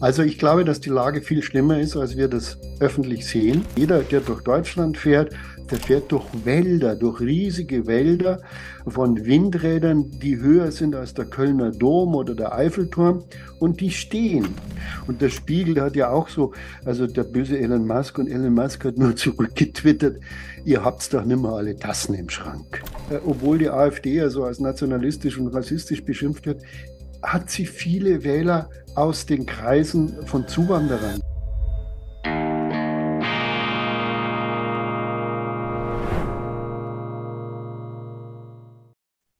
Also ich glaube, dass die Lage viel schlimmer ist, als wir das öffentlich sehen. Jeder, der durch Deutschland fährt, der fährt durch Wälder, durch riesige Wälder von Windrädern, die höher sind als der Kölner Dom oder der Eiffelturm und die stehen. Und der Spiegel hat ja auch so, also der böse Elon Musk und Elon Musk hat nur zurückgetwittert, ihr habt's doch nimmer alle Tassen im Schrank. Äh, obwohl die AfD ja so als nationalistisch und rassistisch beschimpft wird, hat sie viele Wähler aus den Kreisen von Zuwanderern.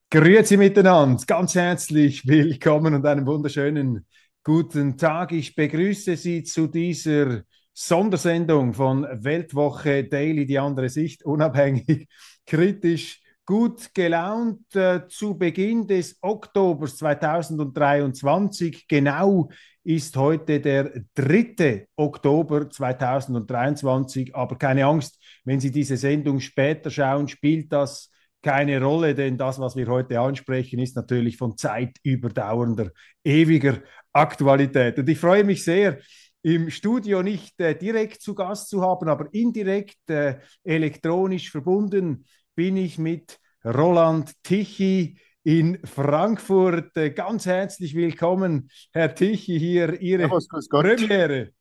Grüezi miteinander, ganz herzlich willkommen und einen wunderschönen guten Tag. Ich begrüße Sie zu dieser Sondersendung von Weltwoche Daily, die andere Sicht, unabhängig, kritisch, gut gelaunt äh, zu Beginn des Oktobers 2023. Genau ist heute der 3. Oktober 2023, aber keine Angst, wenn Sie diese Sendung später schauen, spielt das keine Rolle, denn das, was wir heute ansprechen, ist natürlich von zeitüberdauernder, ewiger Aktualität. Und ich freue mich sehr, im Studio nicht äh, direkt zu Gast zu haben, aber indirekt äh, elektronisch verbunden bin ich mit Roland Tichy in Frankfurt. Äh, ganz herzlich willkommen, Herr Tichy, hier Ihre Servus, grüß Gott. Premiere.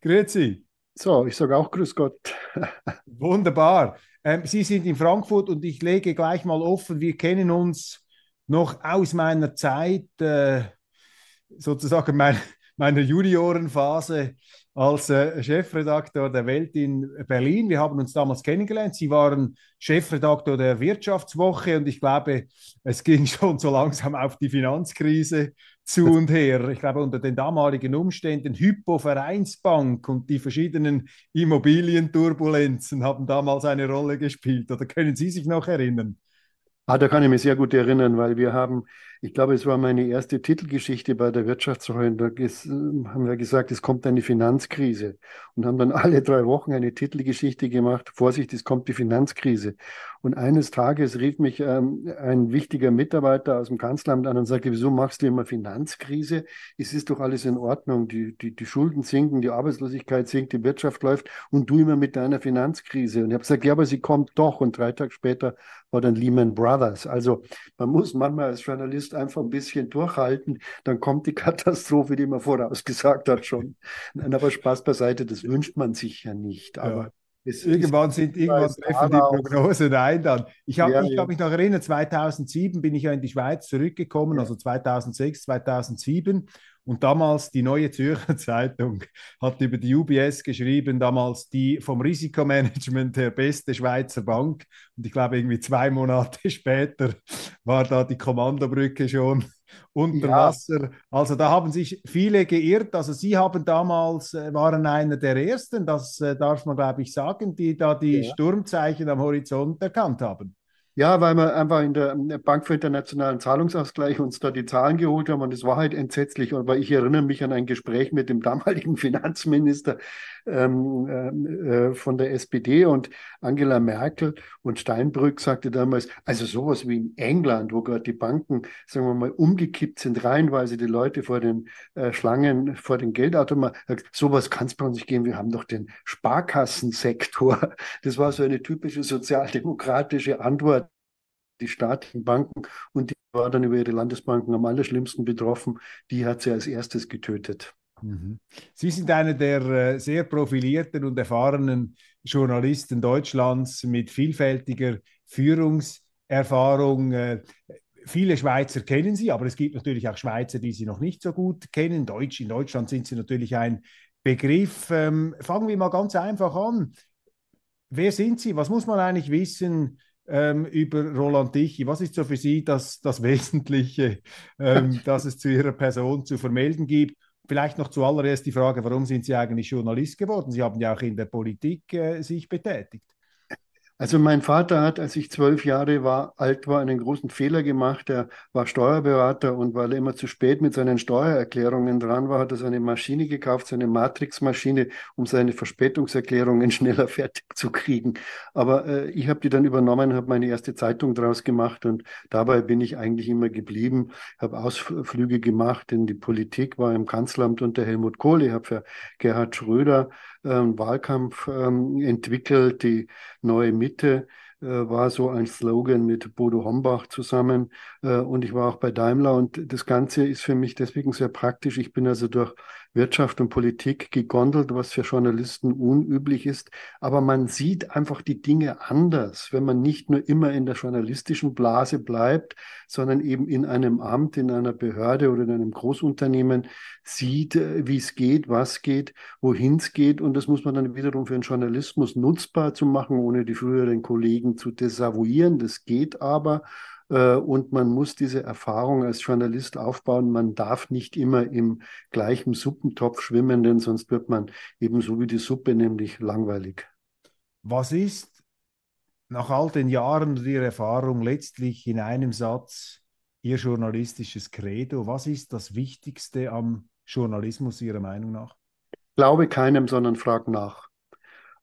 Grüezi. So, ich sage auch Grüß Gott. Wunderbar. Ähm, Sie sind in Frankfurt und ich lege gleich mal offen, wir kennen uns noch aus meiner Zeit, äh, sozusagen mein, meiner Juniorenphase als äh, Chefredakteur der Welt in Berlin. Wir haben uns damals kennengelernt. Sie waren Chefredakteur der Wirtschaftswoche und ich glaube, es ging schon so langsam auf die Finanzkrise zu und her. Ich glaube, unter den damaligen Umständen Hypo Vereinsbank und die verschiedenen Immobilienturbulenzen haben damals eine Rolle gespielt. Oder können Sie sich noch erinnern? Ah, da kann ich mich sehr gut erinnern, weil wir haben ich glaube, es war meine erste Titelgeschichte bei der Wirtschaftswoche. Da haben wir gesagt, es kommt eine Finanzkrise und haben dann alle drei Wochen eine Titelgeschichte gemacht. Vorsicht, es kommt die Finanzkrise. Und eines Tages rief mich ähm, ein wichtiger Mitarbeiter aus dem Kanzleramt an und sagte, wieso machst du immer Finanzkrise? Es ist doch alles in Ordnung. Die, die, die Schulden sinken, die Arbeitslosigkeit sinkt, die Wirtschaft läuft und du immer mit deiner Finanzkrise. Und ich habe gesagt, ja, aber sie kommt doch. Und drei Tage später war dann Lehman Brothers. Also man muss manchmal als Journalist einfach ein bisschen durchhalten, dann kommt die Katastrophe, die man vorausgesagt hat schon. Nein, aber Spaß beiseite, das wünscht man sich ja nicht. Aber ja. Es, irgendwann sind irgendwann treffen die Prognosen ein dann. Ich habe ja, ja. hab mich noch erinnert, 2007 bin ich ja in die Schweiz zurückgekommen, ja. also 2006, 2007 und damals die Neue Zürcher Zeitung hat über die UBS geschrieben, damals die vom Risikomanagement der beste Schweizer Bank. Und ich glaube, irgendwie zwei Monate später war da die Kommandobrücke schon unter ja. Wasser. Also da haben sich viele geirrt. Also Sie haben damals, äh, waren einer der Ersten, das äh, darf man, glaube ich, sagen, die da die ja. Sturmzeichen am Horizont erkannt haben. Ja, weil wir einfach in der Bank für internationalen Zahlungsausgleich uns da die Zahlen geholt haben und es war halt entsetzlich. Aber ich erinnere mich an ein Gespräch mit dem damaligen Finanzminister ähm, äh, von der SPD und Angela Merkel und Steinbrück sagte damals, also sowas wie in England, wo gerade die Banken, sagen wir mal, umgekippt sind, reihenweise die Leute vor den äh, Schlangen, vor den Geldautomaten, sowas kann es bei uns nicht geben. Wir haben doch den Sparkassensektor. Das war so eine typische sozialdemokratische Antwort die staatlichen Banken und die war dann über ihre Landesbanken am allerschlimmsten betroffen. Die hat sie als erstes getötet. Mhm. Sie sind einer der äh, sehr profilierten und erfahrenen Journalisten Deutschlands mit vielfältiger Führungserfahrung. Äh, viele Schweizer kennen Sie, aber es gibt natürlich auch Schweizer, die Sie noch nicht so gut kennen. Deutsch, in Deutschland sind Sie natürlich ein Begriff. Ähm, fangen wir mal ganz einfach an. Wer sind Sie? Was muss man eigentlich wissen ähm, über Roland Tichy? Was ist so für Sie das, das Wesentliche, ähm, das es zu Ihrer Person zu vermelden gibt? Vielleicht noch zuallererst die Frage, warum sind Sie eigentlich Journalist geworden? Sie haben ja auch in der Politik äh, sich betätigt. Also mein Vater hat, als ich zwölf Jahre war, alt war, einen großen Fehler gemacht. Er war Steuerberater und weil er immer zu spät mit seinen Steuererklärungen dran war, hat er seine Maschine gekauft, seine Matrix-Maschine, um seine Verspätungserklärungen schneller fertig zu kriegen. Aber äh, ich habe die dann übernommen, habe meine erste Zeitung draus gemacht und dabei bin ich eigentlich immer geblieben. Habe Ausflüge gemacht in die Politik, war im Kanzleramt unter Helmut Kohl. Ich habe für Gerhard Schröder Wahlkampf ähm, entwickelt, die neue Mitte äh, war so ein Slogan mit Bodo Hombach zusammen. Äh, und ich war auch bei Daimler. Und das Ganze ist für mich deswegen sehr praktisch. Ich bin also durch Wirtschaft und Politik gegondelt, was für Journalisten unüblich ist. Aber man sieht einfach die Dinge anders, wenn man nicht nur immer in der journalistischen Blase bleibt, sondern eben in einem Amt, in einer Behörde oder in einem Großunternehmen sieht, äh, wie es geht, was geht, wohin es geht. Und das muss man dann wiederum für den Journalismus nutzbar zu machen, ohne die früheren Kollegen zu desavouieren. Das geht aber. Äh, und man muss diese Erfahrung als Journalist aufbauen. Man darf nicht immer im gleichen Suppentopf schwimmen, denn sonst wird man ebenso wie die Suppe nämlich langweilig. Was ist nach all den Jahren Ihrer Erfahrung letztlich in einem Satz Ihr journalistisches Credo? Was ist das Wichtigste am Journalismus Ihrer Meinung nach? Glaube keinem, sondern frag nach.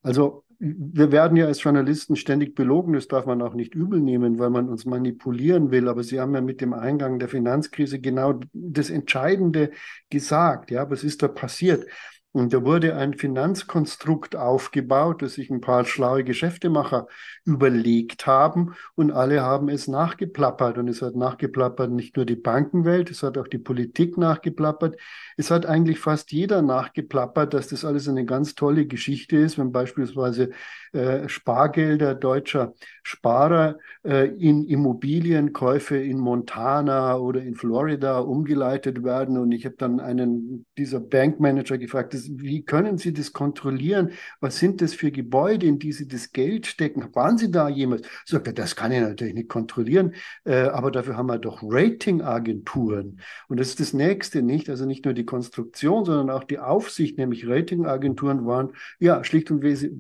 Also wir werden ja als Journalisten ständig belogen, das darf man auch nicht übel nehmen, weil man uns manipulieren will. Aber Sie haben ja mit dem Eingang der Finanzkrise genau das Entscheidende gesagt. Ja, was ist da passiert? Und da wurde ein Finanzkonstrukt aufgebaut, das sich ein paar schlaue Geschäftemacher überlegt haben und alle haben es nachgeplappert. Und es hat nachgeplappert nicht nur die Bankenwelt, es hat auch die Politik nachgeplappert. Es hat eigentlich fast jeder nachgeplappert, dass das alles eine ganz tolle Geschichte ist, wenn beispielsweise äh, Spargelder deutscher Sparer äh, in Immobilienkäufe in Montana oder in Florida umgeleitet werden. Und ich habe dann einen dieser Bankmanager gefragt, wie können Sie das kontrollieren? Was sind das für Gebäude, in die Sie das Geld stecken? Waren Sie da jemals? Sagt er, das kann ich natürlich nicht kontrollieren, äh, aber dafür haben wir doch Ratingagenturen. Und das ist das Nächste, nicht? Also nicht nur die Konstruktion, sondern auch die Aufsicht, nämlich Ratingagenturen waren ja schlicht und wesentlich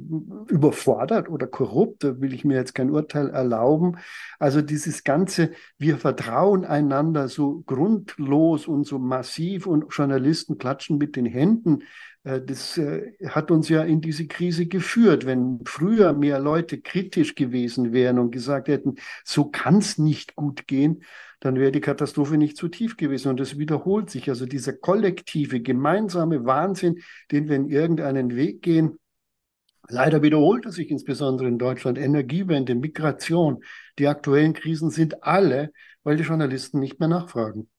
überfordert oder korrupt. Da will ich mir jetzt kein Urteil erlauben. Also dieses ganze, wir vertrauen einander so grundlos und so massiv und Journalisten klatschen mit den Händen. Äh, das äh, hat uns ja in diese Krise geführt. Wenn früher mehr Leute kritisch gewesen wären und gesagt hätten, so kann es nicht gut gehen, dann wäre die Katastrophe nicht zu tief gewesen. Und das wiederholt sich. Also dieser kollektive, gemeinsame Wahnsinn, den wir in irgendeinen Weg gehen, Leider wiederholt er sich insbesondere in Deutschland. Energiewende, Migration, die aktuellen Krisen sind alle, weil die Journalisten nicht mehr nachfragen.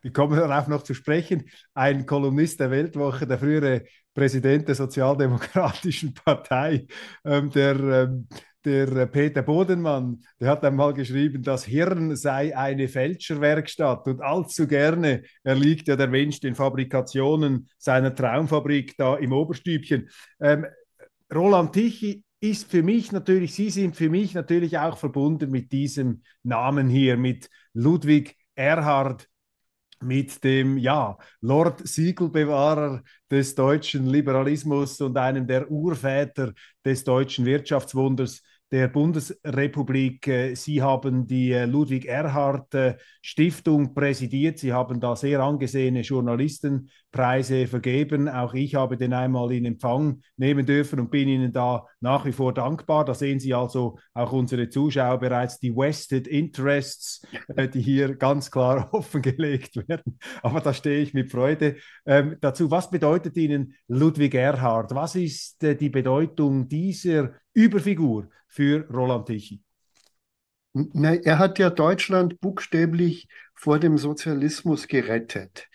Wir kommen darauf noch zu sprechen. Ein Kolumnist der Weltwoche, der frühere Präsident der Sozialdemokratischen Partei, ähm, der, ähm, der Peter Bodenmann, der hat einmal geschrieben, das Hirn sei eine Fälscherwerkstatt und allzu gerne erliegt ja der Mensch den Fabrikationen seiner Traumfabrik da im Oberstübchen. Ähm, Roland Tichy ist für mich natürlich, Sie sind für mich natürlich auch verbunden mit diesem Namen hier, mit Ludwig Erhard mit dem ja, Lord Siegelbewahrer des deutschen Liberalismus und einem der Urväter des deutschen Wirtschaftswunders der Bundesrepublik. Äh, Sie haben die äh, Ludwig Erhard äh, Stiftung präsidiert. Sie haben da sehr angesehene Journalistenpreise vergeben. Auch ich habe den einmal in Empfang nehmen dürfen und bin Ihnen da nach wie vor dankbar. Da sehen Sie also auch unsere Zuschauer bereits die Vested Interests, die hier ganz klar offengelegt werden. Aber da stehe ich mit Freude ähm, dazu. Was bedeutet Ihnen Ludwig Erhard? Was ist die Bedeutung dieser Überfigur für Roland Tichy? er hat ja Deutschland buchstäblich vor dem Sozialismus gerettet.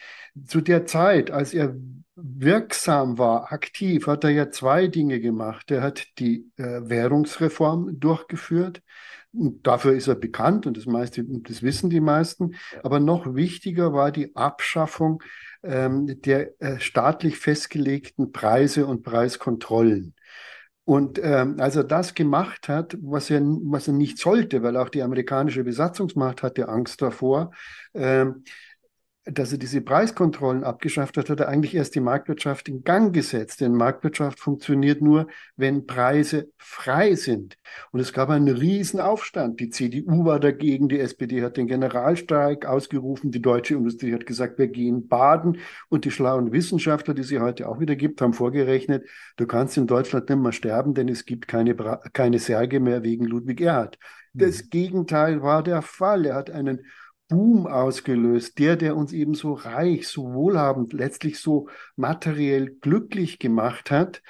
Zu der Zeit, als er wirksam war, aktiv, hat er ja zwei Dinge gemacht. Er hat die äh, Währungsreform durchgeführt. Und dafür ist er bekannt und das, meiste, das wissen die meisten. Aber noch wichtiger war die Abschaffung ähm, der äh, staatlich festgelegten Preise und Preiskontrollen. Und ähm, als er das gemacht hat, was er, was er nicht sollte, weil auch die amerikanische Besatzungsmacht hatte Angst davor, ähm, dass er diese Preiskontrollen abgeschafft hat, hat er eigentlich erst die Marktwirtschaft in Gang gesetzt. Denn Marktwirtschaft funktioniert nur, wenn Preise frei sind. Und es gab einen riesen Aufstand. Die CDU war dagegen, die SPD hat den Generalstreik ausgerufen, die deutsche Industrie hat gesagt, wir gehen baden. Und die schlauen Wissenschaftler, die sie heute auch wieder gibt, haben vorgerechnet, du kannst in Deutschland nicht mehr sterben, denn es gibt keine, keine Särge mehr wegen Ludwig Erhard. Das mhm. Gegenteil war der Fall. Er hat einen Boom ausgelöst, der, der uns eben so reich, so wohlhabend, letztlich so materiell glücklich gemacht hat.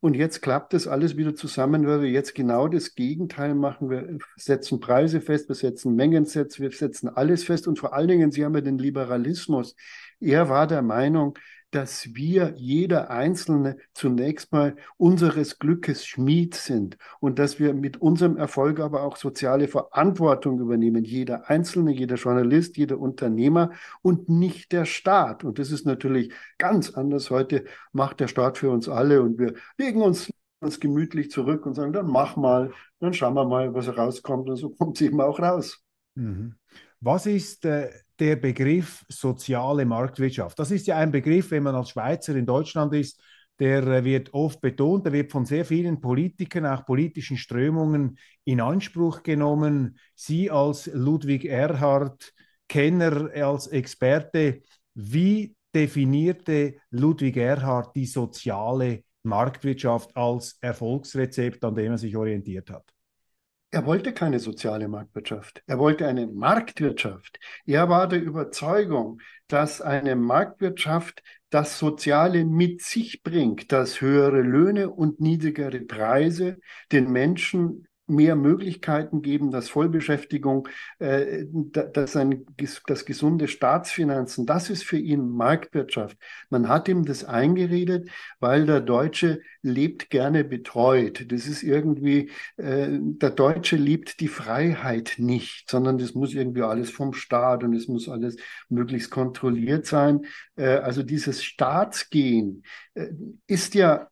Und jetzt klappt das alles wieder zusammen, weil wir jetzt genau das Gegenteil machen. Wir setzen Preise fest, wir setzen Mengen fest, wir setzen alles fest. Und vor allen Dingen, Sie haben ja den Liberalismus. Er war der Meinung, dass wir, jeder Einzelne, zunächst mal unseres Glückes Schmied sind und dass wir mit unserem Erfolg aber auch soziale Verantwortung übernehmen. Jeder Einzelne, jeder Journalist, jeder Unternehmer und nicht der Staat. Und das ist natürlich ganz anders. Heute macht der Staat für uns alle und wir legen uns uns gemütlich zurück und sagen, dann mach mal, dann schauen wir mal, was rauskommt. Und so kommt es eben auch raus. Mhm. Was ist äh, der Begriff soziale Marktwirtschaft. Das ist ja ein Begriff, wenn man als Schweizer in Deutschland ist, der äh, wird oft betont, der wird von sehr vielen Politikern, auch politischen Strömungen in Anspruch genommen. Sie als Ludwig Erhard, Kenner, als Experte, wie definierte Ludwig Erhard die soziale Marktwirtschaft als Erfolgsrezept, an dem er sich orientiert hat? Er wollte keine soziale Marktwirtschaft. Er wollte eine Marktwirtschaft. Er war der Überzeugung, dass eine Marktwirtschaft das Soziale mit sich bringt, dass höhere Löhne und niedrigere Preise den Menschen mehr Möglichkeiten geben, dass Vollbeschäftigung, äh, dass ein, das gesunde Staatsfinanzen, das ist für ihn Marktwirtschaft. Man hat ihm das eingeredet, weil der Deutsche lebt gerne betreut. Das ist irgendwie, äh, der Deutsche liebt die Freiheit nicht, sondern das muss irgendwie alles vom Staat und es muss alles möglichst kontrolliert sein. Äh, also dieses Staatsgehen äh, ist ja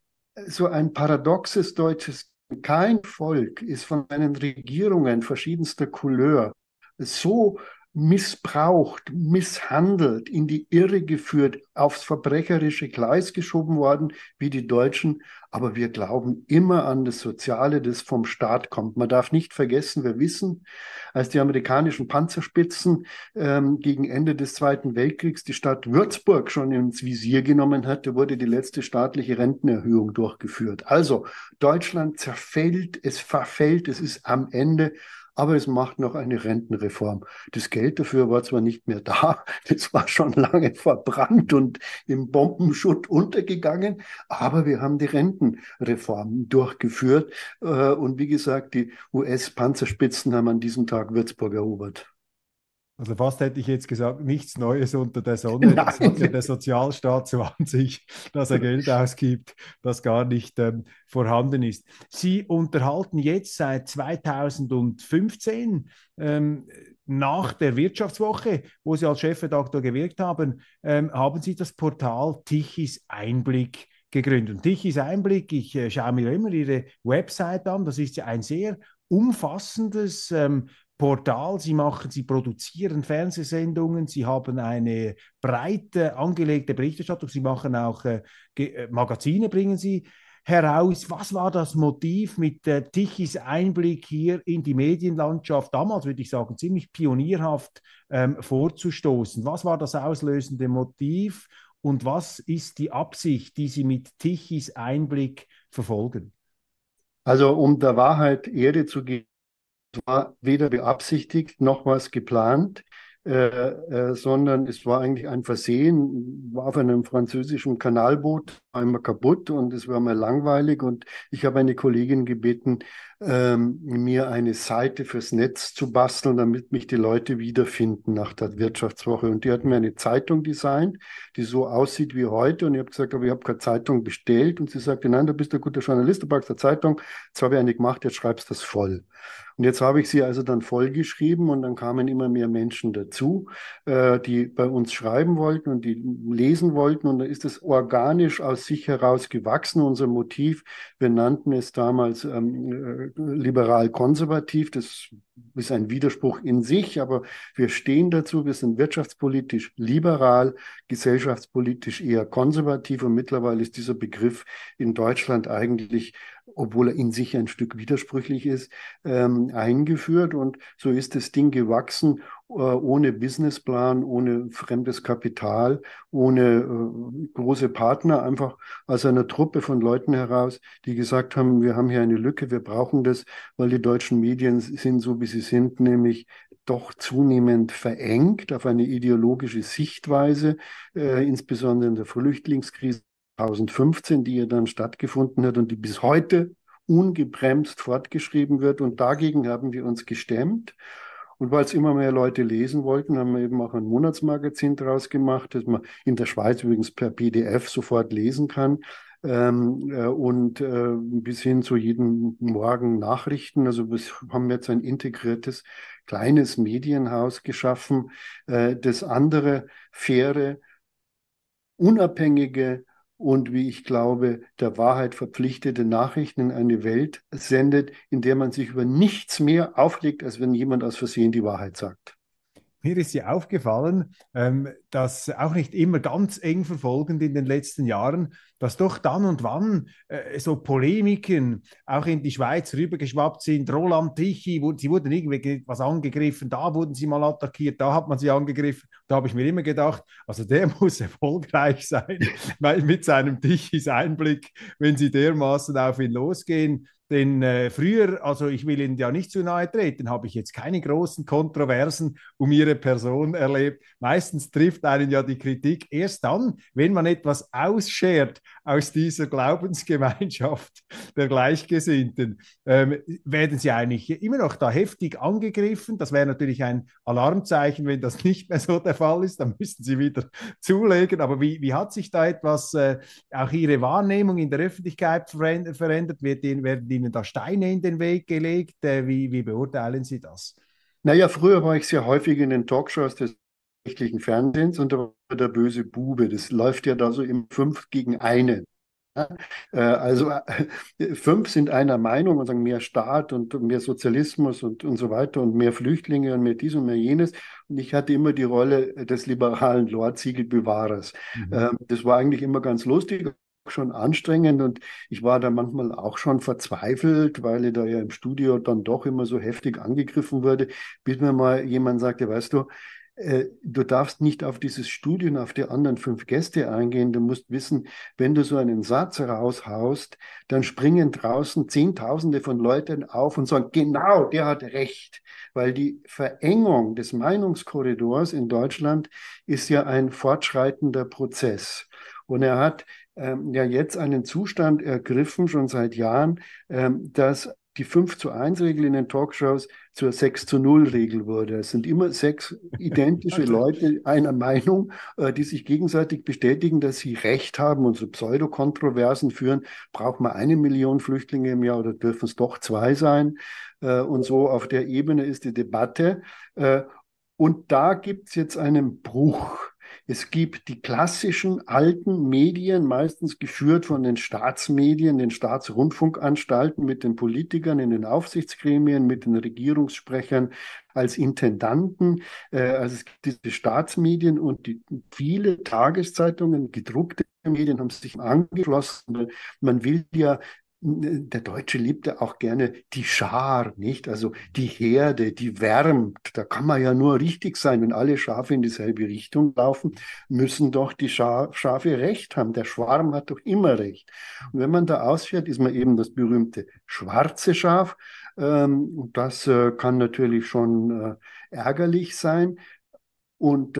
so ein paradoxes deutsches kein Volk ist von seinen Regierungen verschiedenster Couleur. So missbraucht, misshandelt, in die Irre geführt, aufs verbrecherische Gleis geschoben worden wie die Deutschen. Aber wir glauben immer an das Soziale, das vom Staat kommt. Man darf nicht vergessen, wir wissen, als die amerikanischen Panzerspitzen ähm, gegen Ende des Zweiten Weltkriegs die Stadt Würzburg schon ins Visier genommen hatte, wurde die letzte staatliche Rentenerhöhung durchgeführt. Also Deutschland zerfällt, es verfällt, es ist am Ende aber es macht noch eine Rentenreform. Das Geld dafür war zwar nicht mehr da, das war schon lange verbrannt und im Bombenschutt untergegangen, aber wir haben die Rentenreform durchgeführt. Äh, und wie gesagt, die US-Panzerspitzen haben an diesem Tag Würzburg erobert. Also fast hätte ich jetzt gesagt, nichts Neues unter der Sonne. Das hat ja der Sozialstaat so an sich, dass er Geld ausgibt, das gar nicht ähm, vorhanden ist. Sie unterhalten jetzt seit 2015 ähm, nach der Wirtschaftswoche, wo Sie als Chefredakteur gewirkt haben, ähm, haben Sie das Portal Tichys Einblick gegründet. Und Tichys Einblick, ich äh, schaue mir immer Ihre Website an, das ist ja ein sehr umfassendes ähm, Portal, sie machen, sie produzieren Fernsehsendungen, sie haben eine breite angelegte Berichterstattung, sie machen auch äh, äh, Magazine, bringen sie heraus. Was war das Motiv mit äh, Tichys Einblick hier in die Medienlandschaft damals, würde ich sagen, ziemlich pionierhaft ähm, vorzustoßen? Was war das auslösende Motiv und was ist die Absicht, die Sie mit Tichys Einblick verfolgen? Also um der Wahrheit Ehre zu geben, war weder beabsichtigt noch was geplant, äh, äh, sondern es war eigentlich ein Versehen, war auf einem französischen Kanalboot immer kaputt und es war mal langweilig und ich habe eine Kollegin gebeten, ähm, mir eine Seite fürs Netz zu basteln, damit mich die Leute wiederfinden nach der Wirtschaftswoche. Und die hat mir eine Zeitung designt, die so aussieht wie heute. Und ich habe gesagt, aber ich habe keine Zeitung bestellt. Und sie sagte, nein, du bist ein guter Journalist, du packst eine Zeitung. Jetzt habe ich eine gemacht, jetzt schreibst du das voll. Und jetzt habe ich sie also dann vollgeschrieben und dann kamen immer mehr Menschen dazu, äh, die bei uns schreiben wollten und die lesen wollten. Und da ist es organisch aus sich heraus gewachsen. Unser Motiv, wir nannten es damals ähm, äh, liberal-konservativ. Das ist ein Widerspruch in sich, aber wir stehen dazu. Wir sind wirtschaftspolitisch liberal, gesellschaftspolitisch eher konservativ und mittlerweile ist dieser Begriff in Deutschland eigentlich obwohl er in sich ein Stück widersprüchlich ist, ähm, eingeführt. Und so ist das Ding gewachsen, ohne Businessplan, ohne fremdes Kapital, ohne äh, große Partner, einfach aus einer Truppe von Leuten heraus, die gesagt haben, wir haben hier eine Lücke, wir brauchen das, weil die deutschen Medien sind so, wie sie sind, nämlich doch zunehmend verengt auf eine ideologische Sichtweise, äh, insbesondere in der Flüchtlingskrise 2015, die ja dann stattgefunden hat und die bis heute ungebremst fortgeschrieben wird. Und dagegen haben wir uns gestemmt. Und weil es immer mehr Leute lesen wollten, haben wir eben auch ein Monatsmagazin daraus gemacht, das man in der Schweiz übrigens per PDF sofort lesen kann. Ähm, äh, und äh, bis hin zu jedem Morgen Nachrichten. Also wir haben jetzt ein integriertes kleines Medienhaus geschaffen, äh, das andere faire, unabhängige und wie ich glaube, der Wahrheit verpflichtete Nachrichten in eine Welt sendet, in der man sich über nichts mehr auflegt, als wenn jemand aus Versehen die Wahrheit sagt. Mir ist ja aufgefallen, ähm, dass auch nicht immer ganz eng verfolgend in den letzten Jahren, dass doch dann und wann äh, so Polemiken auch in die Schweiz rübergeschwappt sind. Roland Tichy, sie wurden irgendwie was angegriffen, da wurden sie mal attackiert, da hat man sie angegriffen. Da habe ich mir immer gedacht, also der muss erfolgreich sein, weil mit seinem Tichys Einblick, wenn sie dermaßen auf ihn losgehen, denn äh, früher, also ich will Ihnen ja nicht zu nahe treten, habe ich jetzt keine großen Kontroversen um Ihre Person erlebt. Meistens trifft einen ja die Kritik erst dann, wenn man etwas ausschert aus dieser Glaubensgemeinschaft der Gleichgesinnten. Ähm, werden Sie eigentlich immer noch da heftig angegriffen? Das wäre natürlich ein Alarmzeichen, wenn das nicht mehr so der Fall ist. Dann müssten Sie wieder zulegen. Aber wie, wie hat sich da etwas, äh, auch Ihre Wahrnehmung in der Öffentlichkeit verändert? Wird Ihnen, werden Ihnen da Steine in den Weg gelegt? Äh, wie, wie beurteilen Sie das? Naja, früher war ich sehr häufig in den Talkshows des rechtlichen Fernsehens und da war der böse Bube. Das läuft ja da so im Fünf gegen einen. Äh, also äh, fünf sind einer Meinung und sagen mehr Staat und mehr Sozialismus und, und so weiter und mehr Flüchtlinge und mehr dies und mehr jenes. Und ich hatte immer die Rolle des liberalen Lordziegelbewahrers. Mhm. Ähm, das war eigentlich immer ganz lustig schon anstrengend und ich war da manchmal auch schon verzweifelt, weil ich da ja im Studio dann doch immer so heftig angegriffen wurde, bis mir mal jemand sagte, weißt du, du darfst nicht auf dieses Studium, auf die anderen fünf Gäste eingehen. Du musst wissen, wenn du so einen Satz raushaust, dann springen draußen Zehntausende von Leuten auf und sagen, genau, der hat recht. Weil die Verengung des Meinungskorridors in Deutschland ist ja ein fortschreitender Prozess. Und er hat ähm, ja jetzt einen Zustand ergriffen, schon seit Jahren, ähm, dass die 5 zu 1 Regel in den Talkshows zur 6 zu 0 Regel wurde. Es sind immer sechs identische Leute einer Meinung, äh, die sich gegenseitig bestätigen, dass sie Recht haben und so Pseudokontroversen führen. Braucht man eine Million Flüchtlinge im Jahr oder dürfen es doch zwei sein? Äh, und so auf der Ebene ist die Debatte. Äh, und da gibt es jetzt einen Bruch. Es gibt die klassischen alten Medien, meistens geführt von den Staatsmedien, den Staatsrundfunkanstalten, mit den Politikern in den Aufsichtsgremien, mit den Regierungssprechern als Intendanten. Äh, also es gibt diese Staatsmedien und die, viele Tageszeitungen, gedruckte Medien haben sich angeschlossen. Man will ja der Deutsche liebt ja auch gerne die Schar, nicht? Also die Herde, die wärmt. Da kann man ja nur richtig sein. Wenn alle Schafe in dieselbe Richtung laufen, müssen doch die Scha Schafe recht haben. Der Schwarm hat doch immer recht. Und wenn man da ausfährt, ist man eben das berühmte schwarze Schaf. Ähm, das äh, kann natürlich schon äh, ärgerlich sein und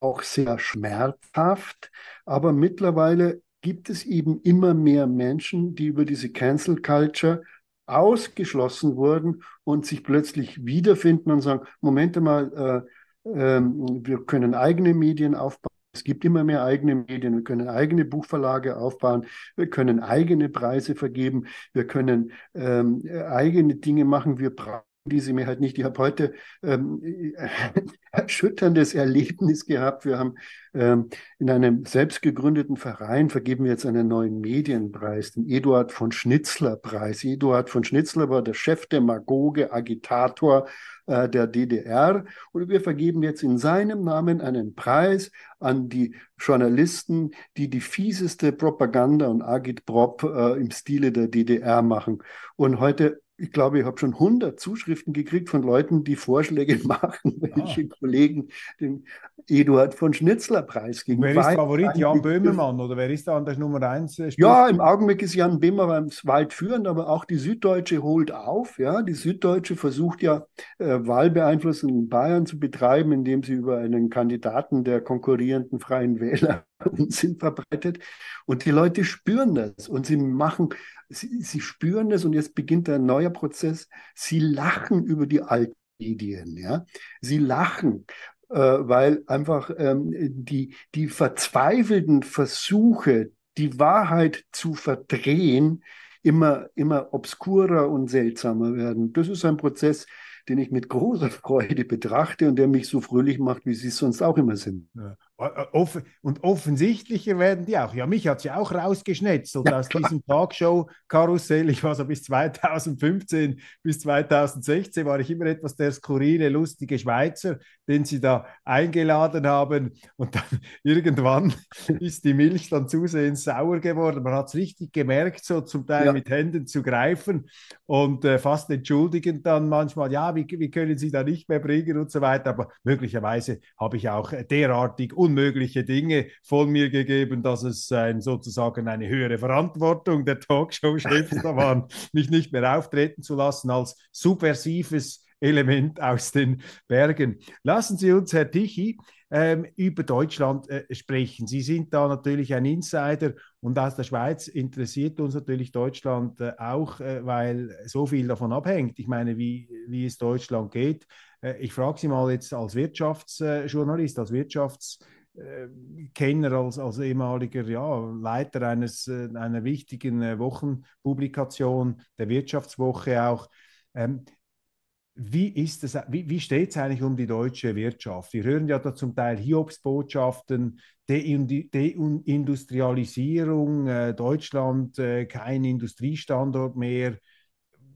auch sehr schmerzhaft. Aber mittlerweile gibt es eben immer mehr Menschen, die über diese Cancel Culture ausgeschlossen wurden und sich plötzlich wiederfinden und sagen, Moment mal, äh, äh, wir können eigene Medien aufbauen. Es gibt immer mehr eigene Medien, wir können eigene Buchverlage aufbauen, wir können eigene Preise vergeben, wir können ähm, eigene Dinge machen. Wir brauchen diese mir halt nicht. Ich habe heute ähm, erschütterndes Erlebnis gehabt. Wir haben ähm, in einem selbst gegründeten Verein vergeben wir jetzt einen neuen Medienpreis, den Eduard von Schnitzler Preis. Eduard von Schnitzler war der Chefdemagoge, Agitator äh, der DDR und wir vergeben jetzt in seinem Namen einen Preis an die Journalisten, die die fieseste Propaganda und Agitprop äh, im Stile der DDR machen. Und heute ich glaube, ich habe schon 100 Zuschriften gekriegt von Leuten, die Vorschläge machen, welche ah. Kollegen den Eduard von Schnitzler Preis gegen. Wer ist Favorit? Jan Böhmermann oder wer ist da an der Nummer 1? Äh, ja, im Augenblick ist Jan Böhmermann weit führend, aber auch die Süddeutsche holt auf. Ja, die Süddeutsche versucht ja äh, Wahlbeeinflussung in Bayern zu betreiben, indem sie über einen Kandidaten der konkurrierenden Freien Wähler Unsinn verbreitet. Und die Leute spüren das und sie machen sie, sie spüren das und jetzt beginnt ein neuer Prozess. Sie lachen über die alten Medien, ja. Sie lachen, äh, weil einfach ähm, die, die verzweifelten Versuche, die Wahrheit zu verdrehen, immer, immer obskurer und seltsamer werden. Das ist ein Prozess, den ich mit großer Freude betrachte und der mich so fröhlich macht, wie sie es sonst auch immer sind. Ja. Off und offensichtlicher werden die auch. Ja, mich hat ja auch rausgeschnetzelt ja, aus klar. diesem Talkshow-Karussell. Ich war so bis 2015, bis 2016 war ich immer etwas der skurrile, lustige Schweizer, den sie da eingeladen haben. Und dann irgendwann ist die Milch dann zusehends sauer geworden. Man hat es richtig gemerkt, so zum Teil ja. mit Händen zu greifen und äh, fast entschuldigend dann manchmal, ja, wie, wie können Sie da nicht mehr bringen und so weiter. Aber möglicherweise habe ich auch derartig un unmögliche Dinge von mir gegeben, dass es ein, sozusagen eine höhere Verantwortung der Talkshow-Chefs war, mich nicht mehr auftreten zu lassen als subversives Element aus den Bergen. Lassen Sie uns, Herr Tichy, ähm, über Deutschland äh, sprechen. Sie sind da natürlich ein Insider und aus der Schweiz interessiert uns natürlich Deutschland äh, auch, äh, weil so viel davon abhängt. Ich meine, wie, wie es Deutschland geht. Ich frage Sie mal jetzt als Wirtschaftsjournalist, als Wirtschafts Kenner als, als ehemaliger ja, Leiter eines, äh, einer wichtigen äh, Wochenpublikation, der Wirtschaftswoche auch. Ähm, wie, wie, wie steht es eigentlich um die deutsche Wirtschaft? Wir hören ja da zum Teil Hiobsbotschaften, Deindustrialisierung, äh, Deutschland äh, kein Industriestandort mehr.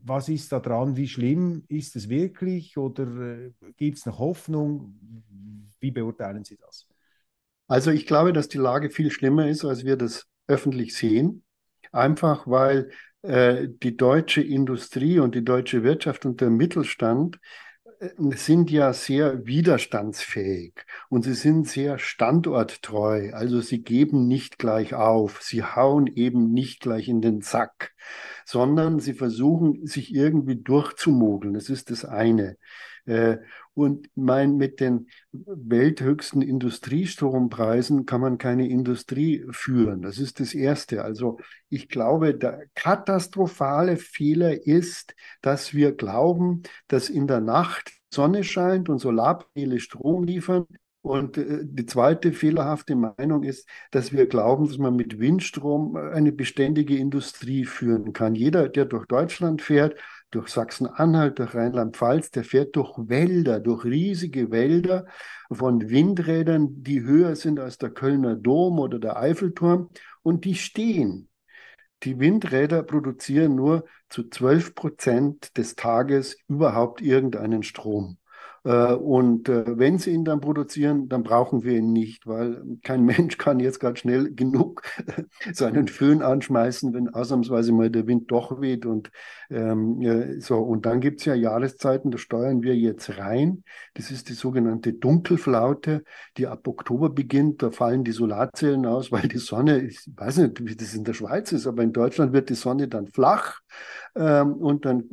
Was ist da dran? Wie schlimm ist es wirklich oder äh, gibt es noch Hoffnung? Wie beurteilen Sie das? Also ich glaube, dass die Lage viel schlimmer ist, als wir das öffentlich sehen. Einfach weil äh, die deutsche Industrie und die deutsche Wirtschaft und der Mittelstand äh, sind ja sehr widerstandsfähig und sie sind sehr standorttreu. Also sie geben nicht gleich auf, sie hauen eben nicht gleich in den Sack, sondern sie versuchen sich irgendwie durchzumogeln. Das ist das eine. Äh, und mein, mit den welthöchsten Industriestrompreisen kann man keine Industrie führen. Das ist das Erste. Also ich glaube, der katastrophale Fehler ist, dass wir glauben, dass in der Nacht Sonne scheint und Solarpaneele Strom liefern und äh, die zweite fehlerhafte Meinung ist, dass wir glauben, dass man mit Windstrom eine beständige Industrie führen kann. Jeder, der durch Deutschland fährt, durch Sachsen-Anhalt, durch Rheinland-Pfalz, der fährt durch Wälder, durch riesige Wälder von Windrädern, die höher sind als der Kölner Dom oder der Eiffelturm und die stehen. Die Windräder produzieren nur zu 12 Prozent des Tages überhaupt irgendeinen Strom. Äh, und äh, wenn sie ihn dann produzieren, dann brauchen wir ihn nicht, weil kein Mensch kann jetzt gerade schnell genug seinen Föhn anschmeißen, wenn ausnahmsweise mal der Wind doch weht. Und ähm, so, und dann gibt es ja Jahreszeiten, da steuern wir jetzt rein. Das ist die sogenannte Dunkelflaute, die ab Oktober beginnt. Da fallen die Solarzellen aus, weil die Sonne, ich weiß nicht, wie das in der Schweiz ist, aber in Deutschland wird die Sonne dann flach ähm, und dann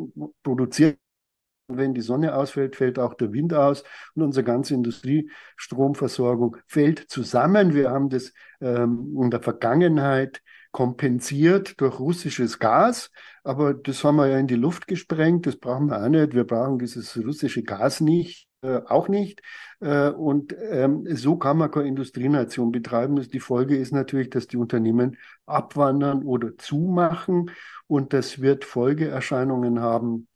produziert wenn die Sonne ausfällt, fällt auch der Wind aus und unsere ganze Industriestromversorgung fällt zusammen. Wir haben das ähm, in der Vergangenheit kompensiert durch russisches Gas, aber das haben wir ja in die Luft gesprengt, das brauchen wir auch nicht. Wir brauchen dieses russische Gas nicht, äh, auch nicht. Äh, und ähm, so kann man keine Industrienation betreiben. Die Folge ist natürlich, dass die Unternehmen abwandern oder zumachen und das wird Folgeerscheinungen haben,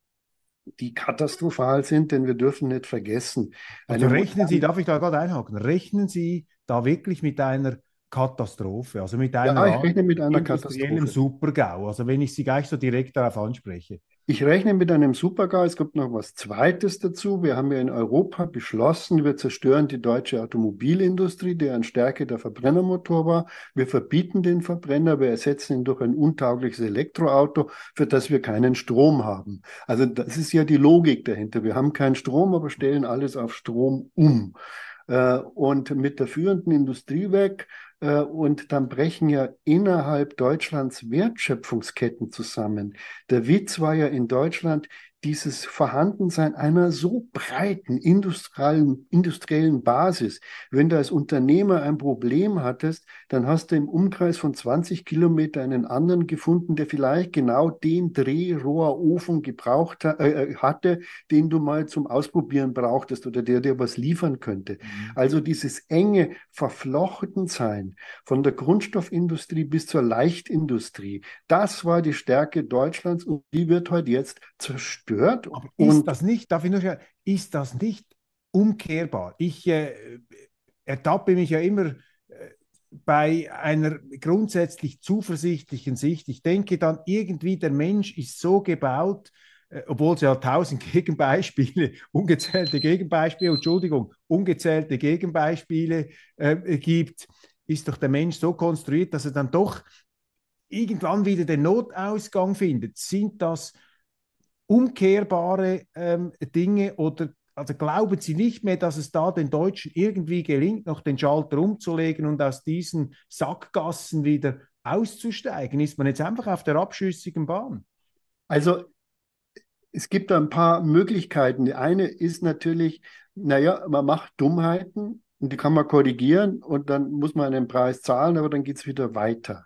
die katastrophal sind, denn wir dürfen nicht vergessen. Also rechnen Sie, darf ich da gerade einhaken, rechnen Sie da wirklich mit einer Katastrophe, also mit einer, ja, ich rechne mit einer Katastrophe. Supergau, also wenn ich Sie gleich so direkt darauf anspreche. Ich rechne mit einem Supergau. Es gibt noch was Zweites dazu. Wir haben ja in Europa beschlossen, wir zerstören die deutsche Automobilindustrie, deren Stärke der Verbrennermotor war. Wir verbieten den Verbrenner, wir ersetzen ihn durch ein untaugliches Elektroauto, für das wir keinen Strom haben. Also das ist ja die Logik dahinter. Wir haben keinen Strom, aber stellen alles auf Strom um. Äh, und mit der führenden Industrie weg äh, und dann brechen ja innerhalb Deutschlands Wertschöpfungsketten zusammen. Der Witz war ja in Deutschland, dieses Vorhandensein einer so breiten industriellen, industriellen Basis. Wenn du als Unternehmer ein Problem hattest, dann hast du im Umkreis von 20 Kilometer einen anderen gefunden, der vielleicht genau den Drehrohrofen gebraucht äh, äh, hatte, den du mal zum Ausprobieren brauchtest oder der dir was liefern könnte. Mhm. Also dieses enge Verflochtensein von der Grundstoffindustrie bis zur Leichtindustrie, das war die Stärke Deutschlands und die wird heute jetzt zerstört gehört. Aber ist das nicht, darf ich nur sagen, ist das nicht umkehrbar? Ich äh, ertappe mich ja immer äh, bei einer grundsätzlich zuversichtlichen Sicht. Ich denke dann irgendwie, der Mensch ist so gebaut, äh, obwohl es ja tausend Gegenbeispiele, ungezählte Gegenbeispiele, Entschuldigung, ungezählte Gegenbeispiele äh, gibt, ist doch der Mensch so konstruiert, dass er dann doch irgendwann wieder den Notausgang findet. Sind das umkehrbare ähm, Dinge oder also glauben Sie nicht mehr, dass es da den Deutschen irgendwie gelingt, noch den Schalter umzulegen und aus diesen Sackgassen wieder auszusteigen? Ist man jetzt einfach auf der abschüssigen Bahn? Also es gibt da ein paar Möglichkeiten. Die eine ist natürlich, naja, man macht Dummheiten und die kann man korrigieren und dann muss man einen Preis zahlen, aber dann geht es wieder weiter.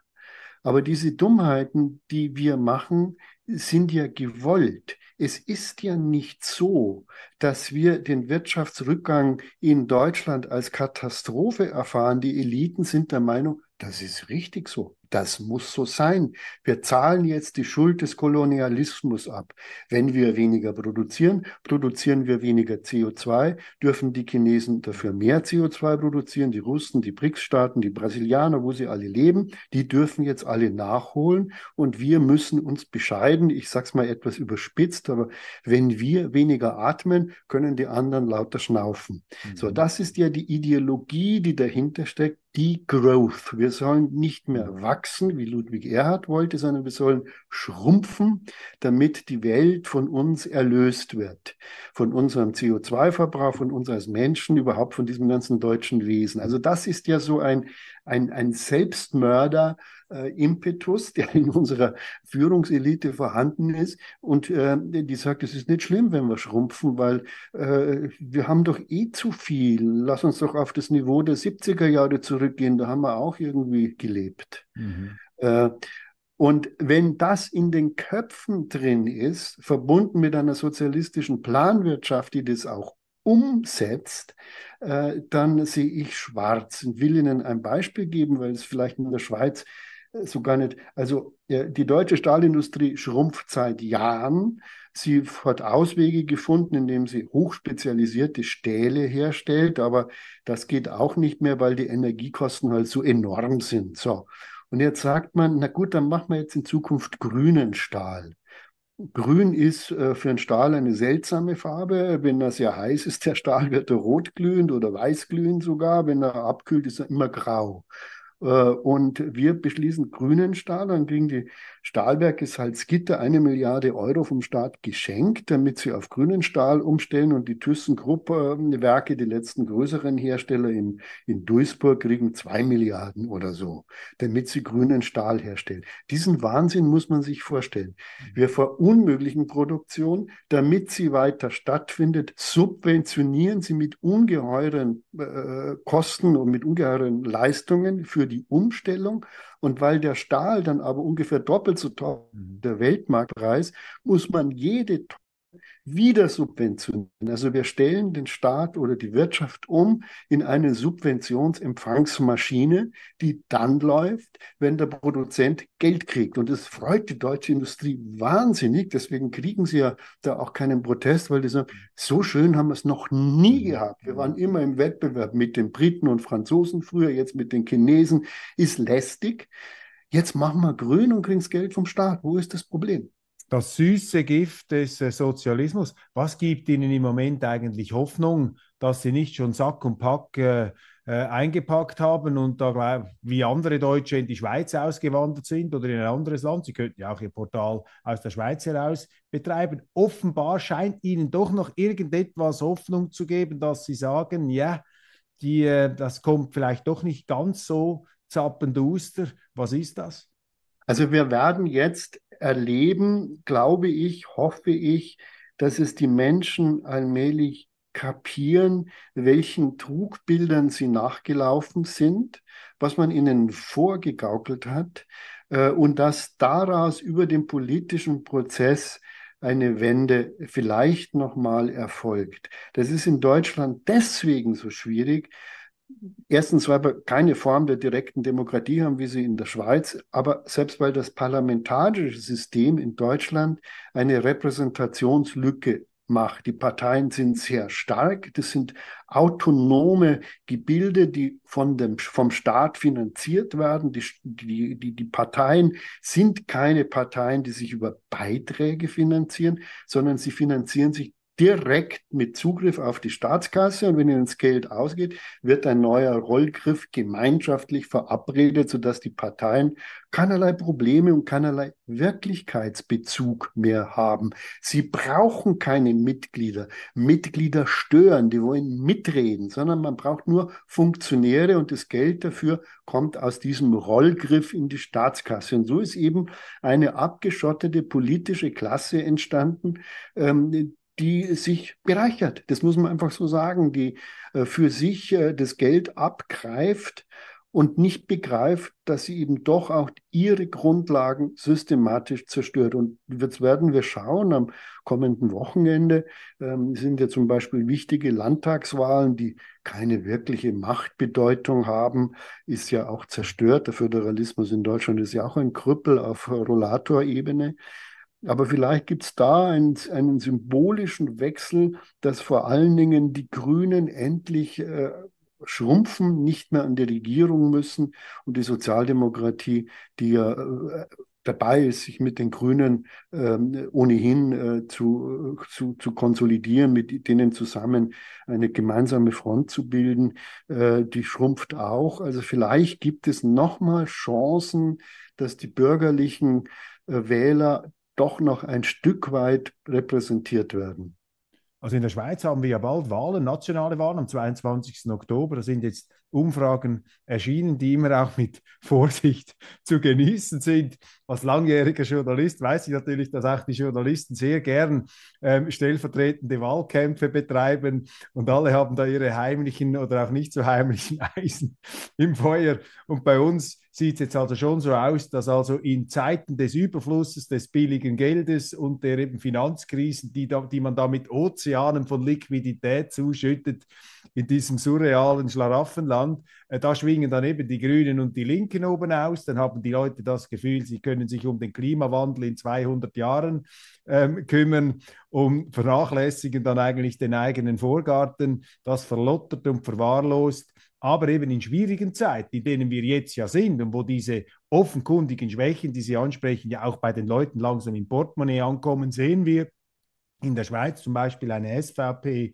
Aber diese Dummheiten, die wir machen, sind ja gewollt. Es ist ja nicht so, dass wir den Wirtschaftsrückgang in Deutschland als Katastrophe erfahren. Die Eliten sind der Meinung, das ist richtig so. Das muss so sein. Wir zahlen jetzt die Schuld des Kolonialismus ab. Wenn wir weniger produzieren, produzieren wir weniger CO2, dürfen die Chinesen dafür mehr CO2 produzieren, die Russen, die BRICS-Staaten, die Brasilianer, wo sie alle leben, die dürfen jetzt alle nachholen und wir müssen uns bescheiden, ich sage es mal etwas überspitzt, aber wenn wir weniger atmen, können die anderen lauter schnaufen. Mhm. So, das ist ja die Ideologie, die dahinter steckt, die Growth. Wir sollen nicht mehr wachsen, wie Ludwig Erhard wollte, sondern wir sollen schrumpfen, damit die Welt von uns erlöst wird. Von unserem CO2-Verbrauch, von uns als Menschen, überhaupt von diesem ganzen deutschen Wesen. Also das ist ja so ein, ein, ein Selbstmörder, äh, Impetus, der in unserer Führungselite vorhanden ist. Und äh, die sagt, es ist nicht schlimm, wenn wir schrumpfen, weil äh, wir haben doch eh zu viel. Lass uns doch auf das Niveau der 70er Jahre zurückgehen. Da haben wir auch irgendwie gelebt. Mhm. Äh, und wenn das in den Köpfen drin ist, verbunden mit einer sozialistischen Planwirtschaft, die das auch umsetzt, äh, dann sehe ich schwarz und will Ihnen ein Beispiel geben, weil es vielleicht in der Schweiz so gar nicht. Also die deutsche Stahlindustrie schrumpft seit Jahren. Sie hat Auswege gefunden, indem sie hochspezialisierte Stähle herstellt, aber das geht auch nicht mehr, weil die Energiekosten halt so enorm sind. So. Und jetzt sagt man, na gut, dann machen wir jetzt in Zukunft grünen Stahl. Grün ist äh, für einen Stahl eine seltsame Farbe. Wenn er sehr heiß ist, der Stahl wird er rot glühend oder weiß glühend sogar. Wenn er abkühlt, ist er immer grau. Äh, und wir beschließen grünen Stahl, dann kriegen die Stahlwerke Salzgitter eine Milliarde Euro vom Staat geschenkt, damit sie auf grünen Stahl umstellen. Und die ThyssenKrupp-Werke, die letzten größeren Hersteller in, in Duisburg, kriegen zwei Milliarden oder so, damit sie grünen Stahl herstellen. Diesen Wahnsinn muss man sich vorstellen. Wir verunmöglichen Produktion, damit sie weiter stattfindet, subventionieren sie mit ungeheuren äh, Kosten und mit ungeheuren Leistungen für die Umstellung. Und weil der Stahl dann aber ungefähr doppelt so teuer mhm. der Weltmarktpreis, muss man jede wieder subventionieren. Also wir stellen den Staat oder die Wirtschaft um in eine Subventionsempfangsmaschine, die dann läuft, wenn der Produzent Geld kriegt. Und das freut die deutsche Industrie wahnsinnig. Deswegen kriegen sie ja da auch keinen Protest, weil die sagen, so schön haben wir es noch nie gehabt. Wir waren immer im Wettbewerb mit den Briten und Franzosen, früher jetzt mit den Chinesen, ist lästig. Jetzt machen wir grün und kriegen das Geld vom Staat. Wo ist das Problem? Das süße Gift des äh, Sozialismus. Was gibt Ihnen im Moment eigentlich Hoffnung, dass Sie nicht schon Sack und Pack äh, äh, eingepackt haben und da wie andere Deutsche in die Schweiz ausgewandert sind oder in ein anderes Land? Sie könnten ja auch Ihr Portal aus der Schweiz heraus betreiben. Offenbar scheint Ihnen doch noch irgendetwas Hoffnung zu geben, dass Sie sagen, ja, die, äh, das kommt vielleicht doch nicht ganz so zappenduster. Was ist das? Also wir werden jetzt erleben, glaube ich, hoffe ich, dass es die Menschen allmählich kapieren, welchen Trugbildern sie nachgelaufen sind, was man ihnen vorgegaukelt hat äh, und dass daraus über den politischen Prozess eine Wende vielleicht nochmal erfolgt. Das ist in Deutschland deswegen so schwierig, Erstens, weil wir keine Form der direkten Demokratie haben, wie sie in der Schweiz, aber selbst weil das parlamentarische System in Deutschland eine Repräsentationslücke macht. Die Parteien sind sehr stark. Das sind autonome Gebilde, die von dem, vom Staat finanziert werden. Die, die, die, die Parteien sind keine Parteien, die sich über Beiträge finanzieren, sondern sie finanzieren sich direkt mit Zugriff auf die Staatskasse und wenn ihnen das Geld ausgeht, wird ein neuer Rollgriff gemeinschaftlich verabredet, sodass die Parteien keinerlei Probleme und keinerlei Wirklichkeitsbezug mehr haben. Sie brauchen keine Mitglieder. Mitglieder stören, die wollen mitreden, sondern man braucht nur Funktionäre und das Geld dafür kommt aus diesem Rollgriff in die Staatskasse. Und so ist eben eine abgeschottete politische Klasse entstanden, ähm, die sich bereichert. Das muss man einfach so sagen, die äh, für sich äh, das Geld abgreift und nicht begreift, dass sie eben doch auch ihre Grundlagen systematisch zerstört. Und jetzt werden wir schauen, am kommenden Wochenende ähm, sind ja zum Beispiel wichtige Landtagswahlen, die keine wirkliche Machtbedeutung haben, ist ja auch zerstört. Der Föderalismus in Deutschland ist ja auch ein Krüppel auf Rollatorebene. Aber vielleicht gibt es da einen, einen, symbolischen Wechsel, dass vor allen Dingen die Grünen endlich äh, schrumpfen, nicht mehr an die Regierung müssen und die Sozialdemokratie, die ja äh, dabei ist, sich mit den Grünen äh, ohnehin äh, zu, zu, zu konsolidieren, mit denen zusammen eine gemeinsame Front zu bilden, äh, die schrumpft auch. Also vielleicht gibt es nochmal Chancen, dass die bürgerlichen äh, Wähler doch noch ein Stück weit repräsentiert werden. Also in der Schweiz haben wir ja bald Wahlen, nationale Wahlen am 22. Oktober. Da sind jetzt Umfragen erschienen, die immer auch mit Vorsicht zu genießen sind. Als langjähriger Journalist weiß ich natürlich, dass auch die Journalisten sehr gern ähm, stellvertretende Wahlkämpfe betreiben und alle haben da ihre heimlichen oder auch nicht so heimlichen Eisen im Feuer. Und bei uns sieht es jetzt also schon so aus, dass also in Zeiten des Überflusses, des billigen Geldes und der eben Finanzkrisen, die, da, die man da mit Ozeanen von Liquidität zuschüttet, in diesem surrealen Schlaraffenland, äh, da schwingen dann eben die Grünen und die Linken oben aus. Dann haben die Leute das Gefühl, sie können sich um den Klimawandel in 200 Jahren ähm, kümmern und vernachlässigen dann eigentlich den eigenen Vorgarten. Das verlottert und verwahrlost. Aber eben in schwierigen Zeiten, in denen wir jetzt ja sind und wo diese offenkundigen Schwächen, die Sie ansprechen, ja auch bei den Leuten langsam im Portemonnaie ankommen, sehen wir in der Schweiz zum Beispiel eine SVP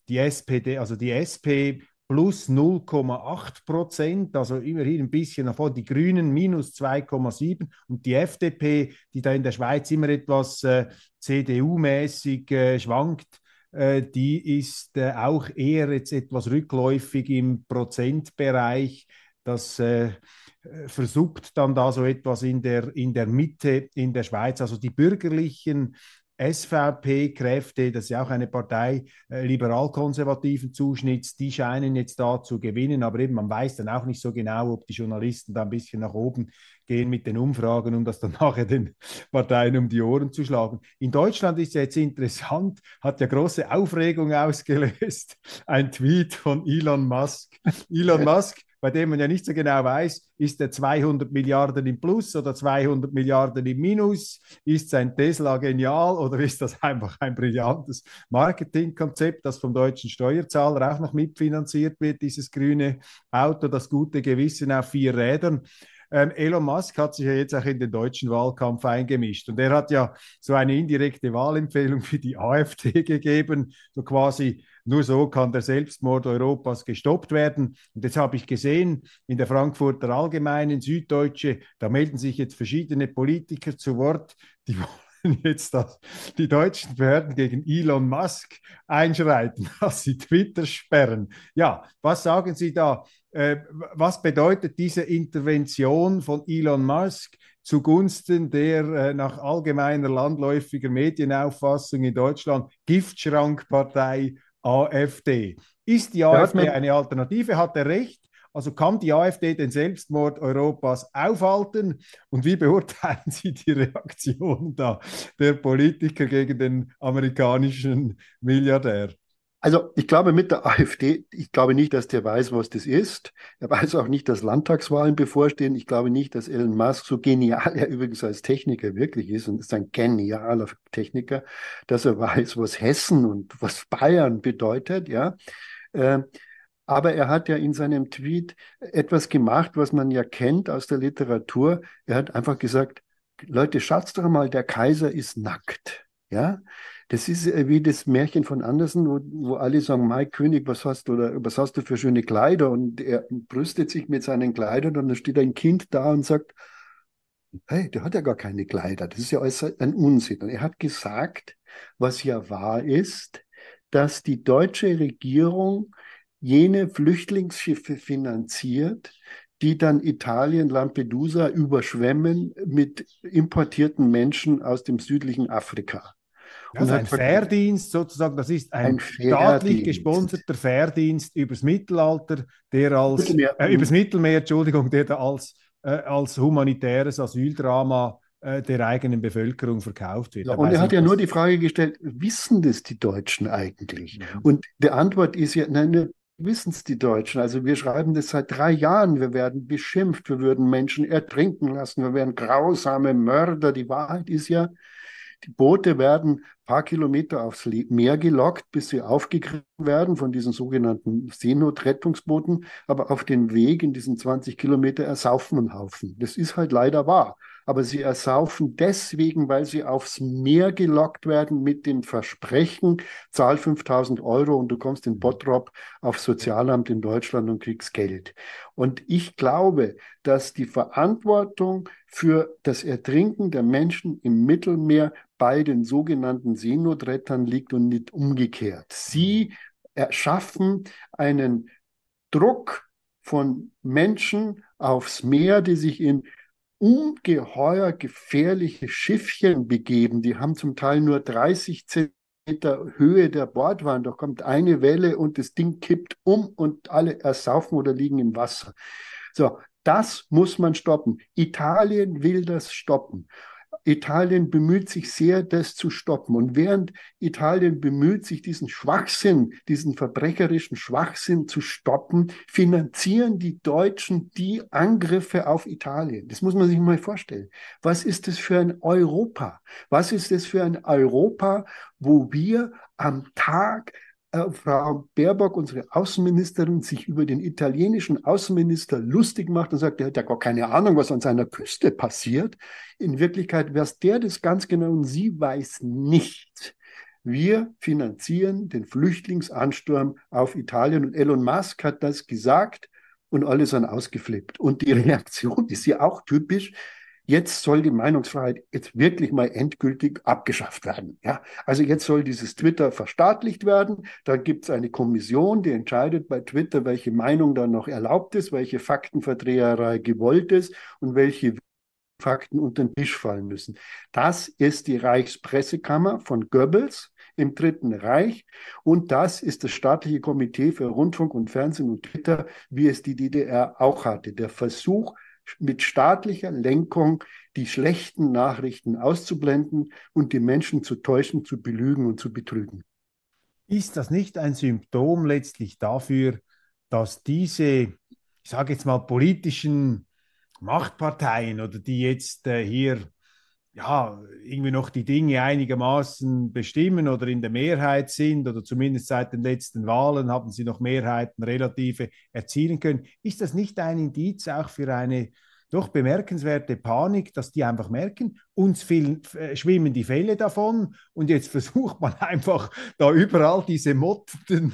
die SPD, also die SP plus 0,8 Prozent, also immerhin ein bisschen davon, die Grünen minus 2,7% und die FDP, die da in der Schweiz immer etwas äh, CDU-mäßig äh, schwankt, äh, die ist äh, auch eher jetzt etwas rückläufig im Prozentbereich. Das äh, versucht dann da so etwas in der, in der Mitte in der Schweiz. Also die bürgerlichen SVP-Kräfte, das ist ja auch eine Partei äh, liberal-konservativen Zuschnitts, die scheinen jetzt da zu gewinnen, aber eben man weiß dann auch nicht so genau, ob die Journalisten da ein bisschen nach oben gehen mit den Umfragen, um das dann nachher den Parteien um die Ohren zu schlagen. In Deutschland ist ja jetzt interessant, hat ja große Aufregung ausgelöst, ein Tweet von Elon Musk. Elon Musk bei dem man ja nicht so genau weiß, ist er 200 Milliarden im Plus oder 200 Milliarden im Minus? Ist sein Tesla genial oder ist das einfach ein brillantes Marketingkonzept, das vom deutschen Steuerzahler auch noch mitfinanziert wird, dieses grüne Auto, das gute Gewissen auf vier Rädern? Ähm, Elon Musk hat sich ja jetzt auch in den deutschen Wahlkampf eingemischt und er hat ja so eine indirekte Wahlempfehlung für die AfD gegeben, so quasi nur so kann der Selbstmord Europas gestoppt werden. Und jetzt habe ich gesehen, in der Frankfurter Allgemeinen, Süddeutsche, da melden sich jetzt verschiedene Politiker zu Wort, die wollen jetzt, dass die deutschen Behörden gegen Elon Musk einschreiten, dass sie Twitter sperren. Ja, was sagen Sie da? Äh, was bedeutet diese Intervention von Elon Musk zugunsten der äh, nach allgemeiner landläufiger Medienauffassung in Deutschland Giftschrankpartei AfD. Ist die AfD eine Alternative? Hat er recht? Also kann die AfD den Selbstmord Europas aufhalten? Und wie beurteilen Sie die Reaktion da der Politiker gegen den amerikanischen Milliardär? Also ich glaube mit der AfD, ich glaube nicht, dass der weiß, was das ist. Er weiß auch nicht, dass Landtagswahlen bevorstehen. Ich glaube nicht, dass Elon Musk, so genial er übrigens als Techniker wirklich ist und ist ein genialer Techniker, dass er weiß, was Hessen und was Bayern bedeutet, ja. Äh, aber er hat ja in seinem Tweet etwas gemacht, was man ja kennt aus der Literatur. Er hat einfach gesagt, Leute, schaut doch mal, der Kaiser ist nackt. Ja, das ist äh, wie das Märchen von Andersen, wo, wo alle sagen, Mai König, was hast du oder was hast du für schöne Kleider? Und er brüstet sich mit seinen Kleidern und dann steht ein Kind da und sagt, hey, der hat ja gar keine Kleider. Das ist ja alles ein Unsinn. Und er hat gesagt, was ja wahr ist, dass die deutsche Regierung jene Flüchtlingsschiffe finanziert, die dann Italien, Lampedusa überschwemmen mit importierten Menschen aus dem südlichen Afrika. Das ist ein Fährdienst sozusagen, das ist ein, ein staatlich gesponserter Fährdienst übers Mittelalter, der als, äh, übers Mittelmeer, Entschuldigung, der da als, äh, als humanitäres Asyldrama äh, der eigenen Bevölkerung verkauft wird. Ja, und er hat ja nur die Frage gestellt, wissen das die Deutschen eigentlich? Mhm. Und die Antwort ist ja, nein, wissen es die Deutschen. Also wir schreiben das seit drei Jahren. Wir werden beschimpft, wir würden Menschen ertrinken lassen, wir wären grausame Mörder. Die Wahrheit ist ja, die Boote werden paar Kilometer aufs Meer gelockt, bis sie aufgegriffen werden von diesen sogenannten Seenotrettungsbooten. Aber auf dem Weg in diesen 20 Kilometer ersaufen ein Haufen. Das ist halt leider wahr. Aber sie ersaufen deswegen, weil sie aufs Meer gelockt werden mit dem Versprechen, zahl 5000 Euro und du kommst in Bottrop aufs Sozialamt in Deutschland und kriegst Geld. Und ich glaube, dass die Verantwortung für das Ertrinken der Menschen im Mittelmeer bei den sogenannten Seenotrettern liegt und nicht umgekehrt. Sie erschaffen einen Druck von Menschen aufs Meer, die sich in ungeheuer gefährliche Schiffchen begeben. Die haben zum Teil nur 30 Zentimeter Höhe der Bordwand. Da kommt eine Welle und das Ding kippt um und alle ersaufen oder liegen im Wasser. So, das muss man stoppen. Italien will das stoppen. Italien bemüht sich sehr, das zu stoppen. Und während Italien bemüht sich, diesen Schwachsinn, diesen verbrecherischen Schwachsinn zu stoppen, finanzieren die Deutschen die Angriffe auf Italien. Das muss man sich mal vorstellen. Was ist das für ein Europa? Was ist das für ein Europa, wo wir am Tag Frau Baerbock, unsere Außenministerin, sich über den italienischen Außenminister lustig macht und sagt, er hat ja gar keine Ahnung, was an seiner Küste passiert. In Wirklichkeit weiß der das ganz genau und sie weiß nicht. Wir finanzieren den Flüchtlingsansturm auf Italien und Elon Musk hat das gesagt und alle sind ausgeflippt. Und die Reaktion ist ja auch typisch jetzt soll die Meinungsfreiheit jetzt wirklich mal endgültig abgeschafft werden. Ja, also jetzt soll dieses Twitter verstaatlicht werden. Da gibt es eine Kommission, die entscheidet bei Twitter, welche Meinung dann noch erlaubt ist, welche Faktenverdreherei gewollt ist und welche Fakten unter den Tisch fallen müssen. Das ist die Reichspressekammer von Goebbels im Dritten Reich und das ist das staatliche Komitee für Rundfunk und Fernsehen und Twitter, wie es die DDR auch hatte. Der Versuch, mit staatlicher Lenkung die schlechten Nachrichten auszublenden und die Menschen zu täuschen, zu belügen und zu betrügen. Ist das nicht ein Symptom letztlich dafür, dass diese, ich sage jetzt mal, politischen Machtparteien oder die jetzt äh, hier ja, irgendwie noch die Dinge einigermaßen bestimmen oder in der Mehrheit sind oder zumindest seit den letzten Wahlen haben sie noch Mehrheiten relative erzielen können. Ist das nicht ein Indiz auch für eine doch bemerkenswerte Panik, dass die einfach merken, uns viel, äh, schwimmen die Fälle davon und jetzt versucht man einfach da überall diese mottenden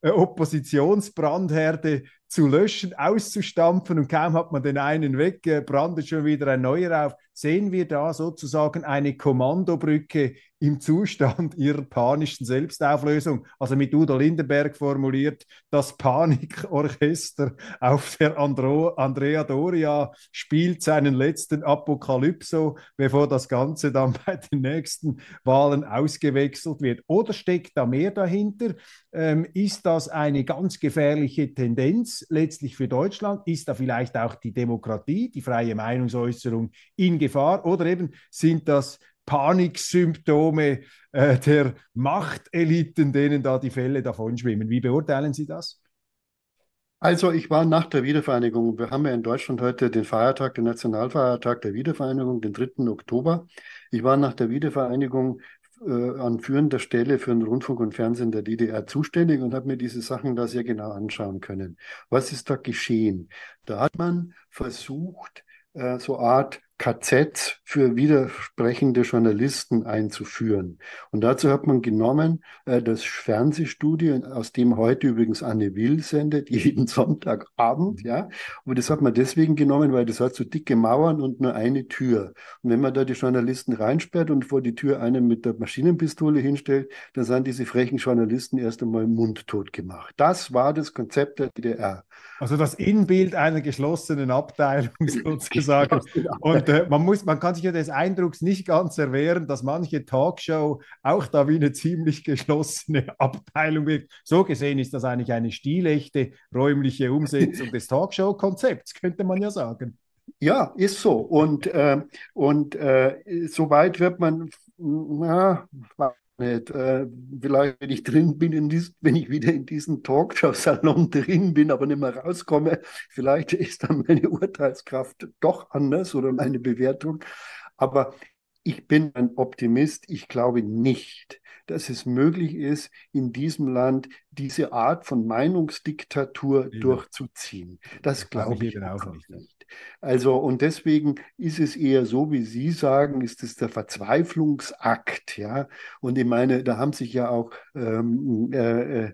äh, Oppositionsbrandherde zu löschen, auszustampfen und kaum hat man den einen weg, äh, brandet schon wieder ein neuer auf. Sehen wir da sozusagen eine Kommandobrücke im Zustand ihrer panischen Selbstauflösung? Also mit Udo Lindenberg formuliert, das Panikorchester auf der Andro Andrea Doria spielt seinen letzten Apokalypso, bevor das Ganze dann bei den nächsten Wahlen ausgewechselt wird. Oder steckt da mehr dahinter? Ähm, ist das eine ganz gefährliche Tendenz letztlich für Deutschland? Ist da vielleicht auch die Demokratie, die freie Meinungsäußerung in Gefahr? Oder eben sind das Paniksymptome äh, der Machteliten, denen da die Fälle davonschwimmen? Wie beurteilen Sie das? Also ich war nach der Wiedervereinigung, wir haben ja in Deutschland heute den Feiertag, den Nationalfeiertag der Wiedervereinigung, den 3. Oktober. Ich war nach der Wiedervereinigung äh, an führender Stelle für den Rundfunk und Fernsehen der DDR zuständig und habe mir diese Sachen da sehr genau anschauen können. Was ist da geschehen? Da hat man versucht, äh, so Art KZ für widersprechende Journalisten einzuführen. Und dazu hat man genommen äh, das Fernsehstudio, aus dem heute übrigens Anne Will sendet, jeden Sonntagabend, ja. Und das hat man deswegen genommen, weil das hat so dicke Mauern und nur eine Tür. Und wenn man da die Journalisten reinsperrt und vor die Tür einen mit der Maschinenpistole hinstellt, dann sind diese frechen Journalisten erst einmal mundtot gemacht. Das war das Konzept der DDR. Also das Innenbild einer geschlossenen Abteilung sozusagen. Und äh, man, muss, man kann sich ja des Eindrucks nicht ganz erwehren, dass manche Talkshow auch da wie eine ziemlich geschlossene Abteilung wirkt. So gesehen ist das eigentlich eine stilechte räumliche Umsetzung des Talkshow-Konzepts, könnte man ja sagen. Ja, ist so. Und, äh, und äh, soweit wird man, na, nicht. Äh, vielleicht, wenn ich drin bin, in dies, wenn ich wieder in diesem Talkshow-Salon drin bin, aber nicht mehr rauskomme, vielleicht ist dann meine Urteilskraft doch anders oder meine Bewertung. Aber ich bin ein Optimist. Ich glaube nicht, dass es möglich ist, in diesem Land diese Art von Meinungsdiktatur ja. durchzuziehen. Das, das glaube ich, auch nicht. Also, und deswegen ist es eher so, wie Sie sagen, ist es der Verzweiflungsakt, ja. Und ich meine, da haben sich ja auch ähm, äh, äh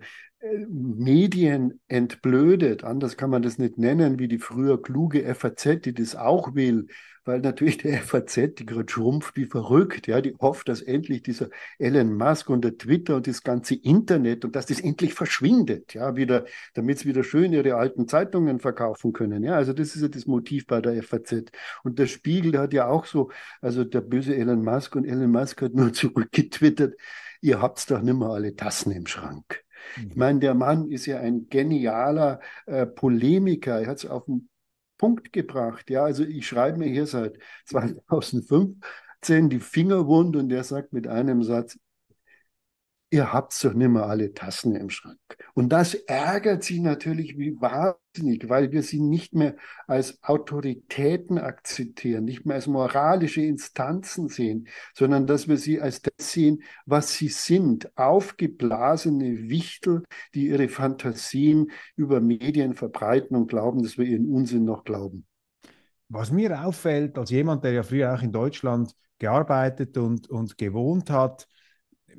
Medien entblödet, anders kann man das nicht nennen, wie die früher kluge FAZ, die das auch will, weil natürlich der FAZ, die gerade schrumpft wie verrückt, ja, die hofft, dass endlich dieser Elon Musk und der Twitter und das ganze Internet und dass das endlich verschwindet, ja, wieder, damit sie wieder schön ihre alten Zeitungen verkaufen können, ja, also das ist ja das Motiv bei der FAZ. Und der Spiegel, der hat ja auch so, also der böse Elon Musk und Elon Musk hat nur zurückgetwittert, ihr habt's doch nimmer alle Tassen im Schrank. Ich meine, der Mann ist ja ein genialer äh, Polemiker. Er hat es auf den Punkt gebracht. Ja, also ich schreibe mir hier seit 2015 die Finger wund und der sagt mit einem Satz, ihr habt doch nicht mehr alle Tassen im Schrank. Und das ärgert sie natürlich wie wahnsinnig, weil wir sie nicht mehr als Autoritäten akzeptieren, nicht mehr als moralische Instanzen sehen, sondern dass wir sie als das sehen, was sie sind, aufgeblasene Wichtel, die ihre Fantasien über Medien verbreiten und glauben, dass wir ihren Unsinn noch glauben. Was mir auffällt, als jemand, der ja früher auch in Deutschland gearbeitet und, und gewohnt hat,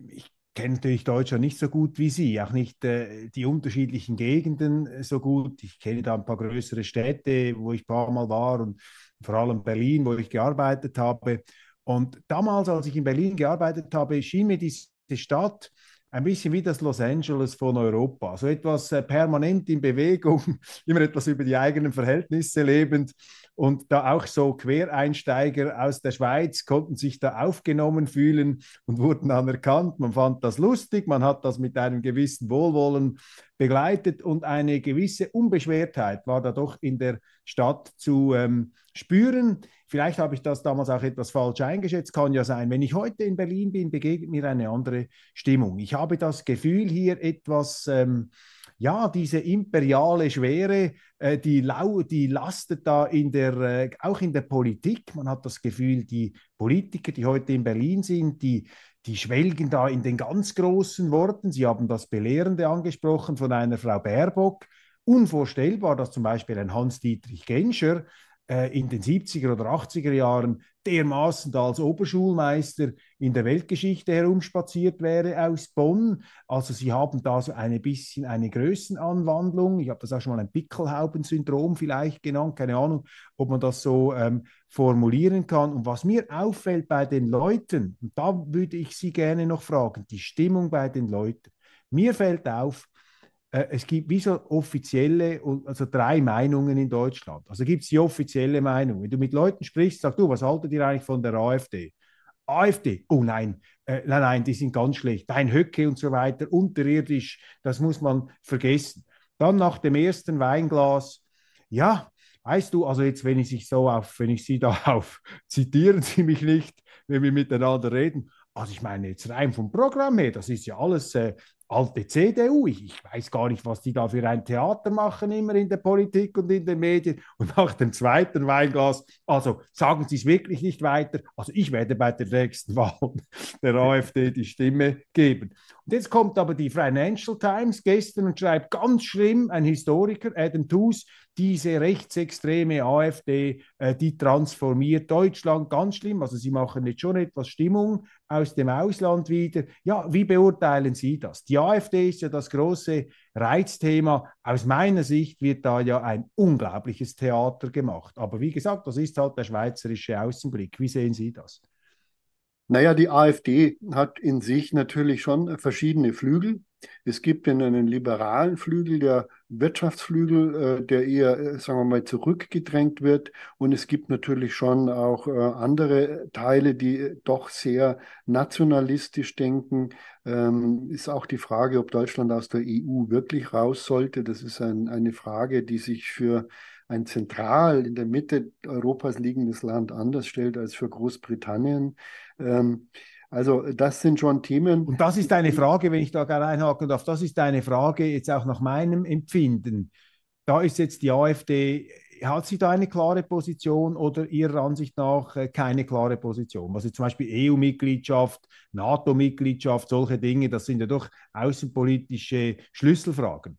ich kenne natürlich Deutschland nicht so gut wie Sie, auch nicht äh, die unterschiedlichen Gegenden äh, so gut. Ich kenne da ein paar größere Städte, wo ich ein paar Mal war und vor allem Berlin, wo ich gearbeitet habe. Und damals, als ich in Berlin gearbeitet habe, schien mir diese Stadt ein bisschen wie das Los Angeles von Europa. So etwas äh, permanent in Bewegung, immer etwas über die eigenen Verhältnisse lebend. Und da auch so Quereinsteiger aus der Schweiz konnten sich da aufgenommen fühlen und wurden anerkannt. Man fand das lustig, man hat das mit einem gewissen Wohlwollen begleitet und eine gewisse Unbeschwertheit war da doch in der Stadt zu ähm, spüren. Vielleicht habe ich das damals auch etwas falsch eingeschätzt, kann ja sein. Wenn ich heute in Berlin bin, begegnet mir eine andere Stimmung. Ich habe das Gefühl, hier etwas, ähm, ja, diese imperiale Schwere, äh, die, lau die lastet da in der, äh, auch in der Politik. Man hat das Gefühl, die Politiker, die heute in Berlin sind, die, die schwelgen da in den ganz großen Worten. Sie haben das Belehrende angesprochen von einer Frau Baerbock. Unvorstellbar, dass zum Beispiel ein Hans-Dietrich Genscher in den 70er oder 80er Jahren dermaßen da als Oberschulmeister in der Weltgeschichte herumspaziert wäre aus Bonn. Also sie haben da so ein bisschen eine Größenanwandlung. Ich habe das auch schon mal ein Pickelhauben-Syndrom vielleicht genannt. Keine Ahnung, ob man das so ähm, formulieren kann. Und was mir auffällt bei den Leuten, und da würde ich Sie gerne noch fragen, die Stimmung bei den Leuten. Mir fällt auf, äh, es gibt wie so offizielle, also drei Meinungen in Deutschland. Also gibt es die offizielle Meinung. Wenn du mit Leuten sprichst, sagst du, was haltet ihr eigentlich von der AfD? AfD, oh nein, äh, nein, nein, die sind ganz schlecht. Dein Höcke und so weiter, unterirdisch, das muss man vergessen. Dann nach dem ersten Weinglas, ja, weißt du, also jetzt, wenn ich sich so auf, wenn ich Sie da auf, zitieren Sie mich nicht, wenn wir miteinander reden. Also ich meine jetzt rein vom Programm her, das ist ja alles äh, alte CDU. Ich, ich, weiß gar nicht, was die da für ein Theater machen, immer in der Politik und in den Medien. Und nach dem zweiten Weinglas, also sagen Sie es wirklich nicht weiter. Also ich werde bei der nächsten Wahl der AfD die Stimme geben. Und jetzt kommt aber die Financial Times gestern und schreibt ganz schlimm, ein Historiker, Adam Tooze, diese rechtsextreme AfD, äh, die transformiert Deutschland ganz schlimm. Also sie machen jetzt schon etwas Stimmung aus dem Ausland wieder. Ja, wie beurteilen Sie das? Die AfD ist ja das große Reizthema. Aus meiner Sicht wird da ja ein unglaubliches Theater gemacht. Aber wie gesagt, das ist halt der schweizerische Außenblick. Wie sehen Sie das? Naja, die AfD hat in sich natürlich schon verschiedene Flügel. Es gibt einen liberalen Flügel, der Wirtschaftsflügel, äh, der eher, äh, sagen wir mal, zurückgedrängt wird. Und es gibt natürlich schon auch äh, andere Teile, die doch sehr nationalistisch denken. Ähm, ist auch die Frage, ob Deutschland aus der EU wirklich raus sollte. Das ist ein, eine Frage, die sich für ein zentral in der Mitte Europas liegendes Land anders stellt als für Großbritannien. Ähm, also das sind schon Themen. Und das ist eine Frage, wenn ich da gerne einhaken darf, das ist eine Frage jetzt auch nach meinem Empfinden. Da ist jetzt die AfD, hat sie da eine klare Position oder Ihrer Ansicht nach äh, keine klare Position? Was jetzt zum Beispiel EU-Mitgliedschaft, NATO-Mitgliedschaft, solche Dinge, das sind ja doch außenpolitische Schlüsselfragen.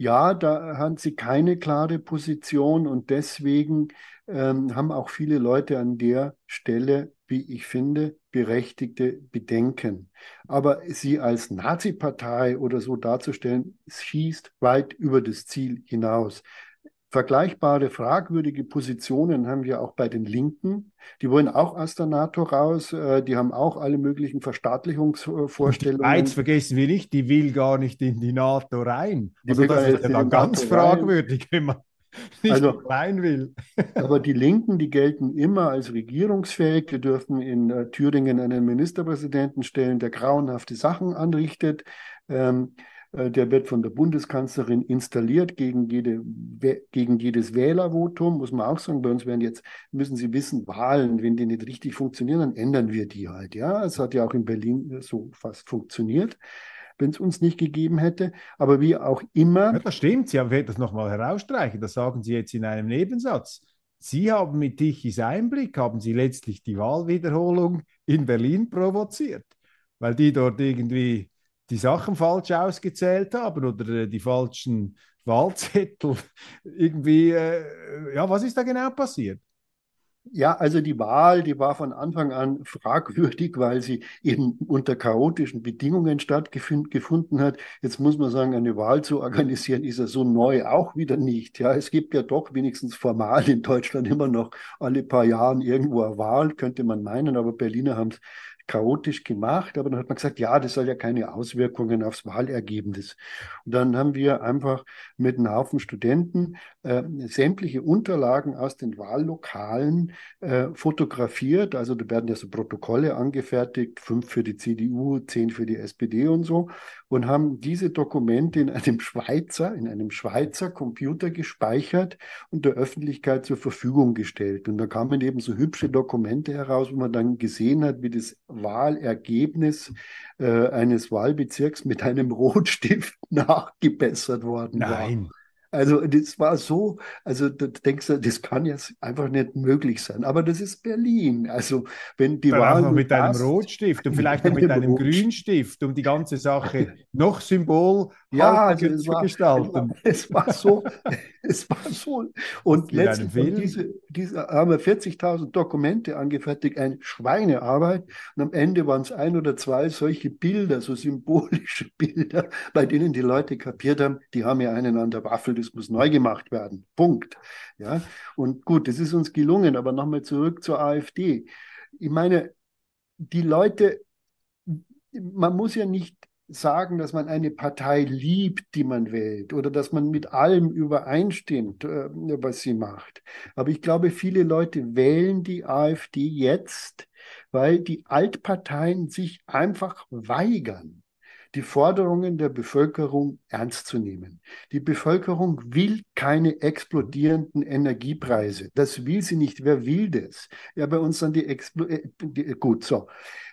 Ja, da haben sie keine klare Position und deswegen ähm, haben auch viele Leute an der Stelle wie ich finde, berechtigte Bedenken. Aber sie als Nazi-Partei oder so darzustellen, schießt weit über das Ziel hinaus. Vergleichbare fragwürdige Positionen haben wir auch bei den Linken. Die wollen auch aus der NATO raus. Äh, die haben auch alle möglichen Verstaatlichungsvorstellungen. Schweiz vergessen wir nicht, die will gar nicht in die NATO rein. Die also das ist ja dann ganz fragwürdig, wenn man nicht also, rein will. aber die Linken, die gelten immer als regierungsfähig. Die dürfen in äh, Thüringen einen Ministerpräsidenten stellen, der grauenhafte Sachen anrichtet. Ähm, äh, der wird von der Bundeskanzlerin installiert gegen, jede, gegen jedes Wählervotum, muss man auch sagen. Bei uns werden jetzt, müssen Sie wissen, Wahlen, wenn die nicht richtig funktionieren, dann ändern wir die halt. Ja, es hat ja auch in Berlin äh, so fast funktioniert wenn es uns nicht gegeben hätte. Aber wie auch immer. Ja, das stimmt. Sie haben das nochmal herausstreichen. Das sagen Sie jetzt in einem Nebensatz. Sie haben mit Tichys Einblick, haben Sie letztlich die Wahlwiederholung in Berlin provoziert, weil die dort irgendwie die Sachen falsch ausgezählt haben oder äh, die falschen Wahlzettel irgendwie, äh, ja, was ist da genau passiert? Ja, also die Wahl, die war von Anfang an fragwürdig, weil sie eben unter chaotischen Bedingungen stattgefunden hat. Jetzt muss man sagen, eine Wahl zu organisieren, ist ja so neu auch wieder nicht. Ja, es gibt ja doch wenigstens formal in Deutschland immer noch alle paar Jahren irgendwo eine Wahl, könnte man meinen, aber Berliner haben es chaotisch gemacht, aber dann hat man gesagt, ja, das soll ja keine Auswirkungen aufs Wahlergebnis. Und dann haben wir einfach mit einem Haufen Studenten äh, sämtliche Unterlagen aus den Wahllokalen äh, fotografiert. Also da werden ja so Protokolle angefertigt, fünf für die CDU, zehn für die SPD und so, und haben diese Dokumente in einem Schweizer, in einem Schweizer Computer gespeichert und der Öffentlichkeit zur Verfügung gestellt. Und da kamen eben so hübsche Dokumente heraus, wo man dann gesehen hat, wie das Wahlergebnis äh, eines Wahlbezirks mit einem Rotstift nachgebessert worden Nein. war. Nein. Also das war so, also da denkst du, das kann jetzt einfach nicht möglich sein. Aber das ist Berlin. Also wenn die Wahl einfach mit einem Rotstift und vielleicht noch mit einem Grünstift, um die ganze Sache noch Symbol ja, also es war, gestalten. Es war, so, es war so. Und letztlich diese, diese haben wir 40.000 Dokumente angefertigt, eine Schweinearbeit. Und am Ende waren es ein oder zwei solche Bilder, so symbolische Bilder, bei denen die Leute kapiert haben, die haben ja einen an der Waffel, das muss neu gemacht werden. Punkt. Ja. Und gut, das ist uns gelungen. Aber nochmal zurück zur AfD. Ich meine, die Leute, man muss ja nicht sagen, dass man eine Partei liebt, die man wählt, oder dass man mit allem übereinstimmt, äh, was sie macht. Aber ich glaube, viele Leute wählen die AfD jetzt, weil die Altparteien sich einfach weigern, die Forderungen der Bevölkerung ernst zu nehmen. Die Bevölkerung will keine explodierenden Energiepreise. Das will sie nicht. Wer will das? Ja, bei uns sind die, Explo äh, die gut, so.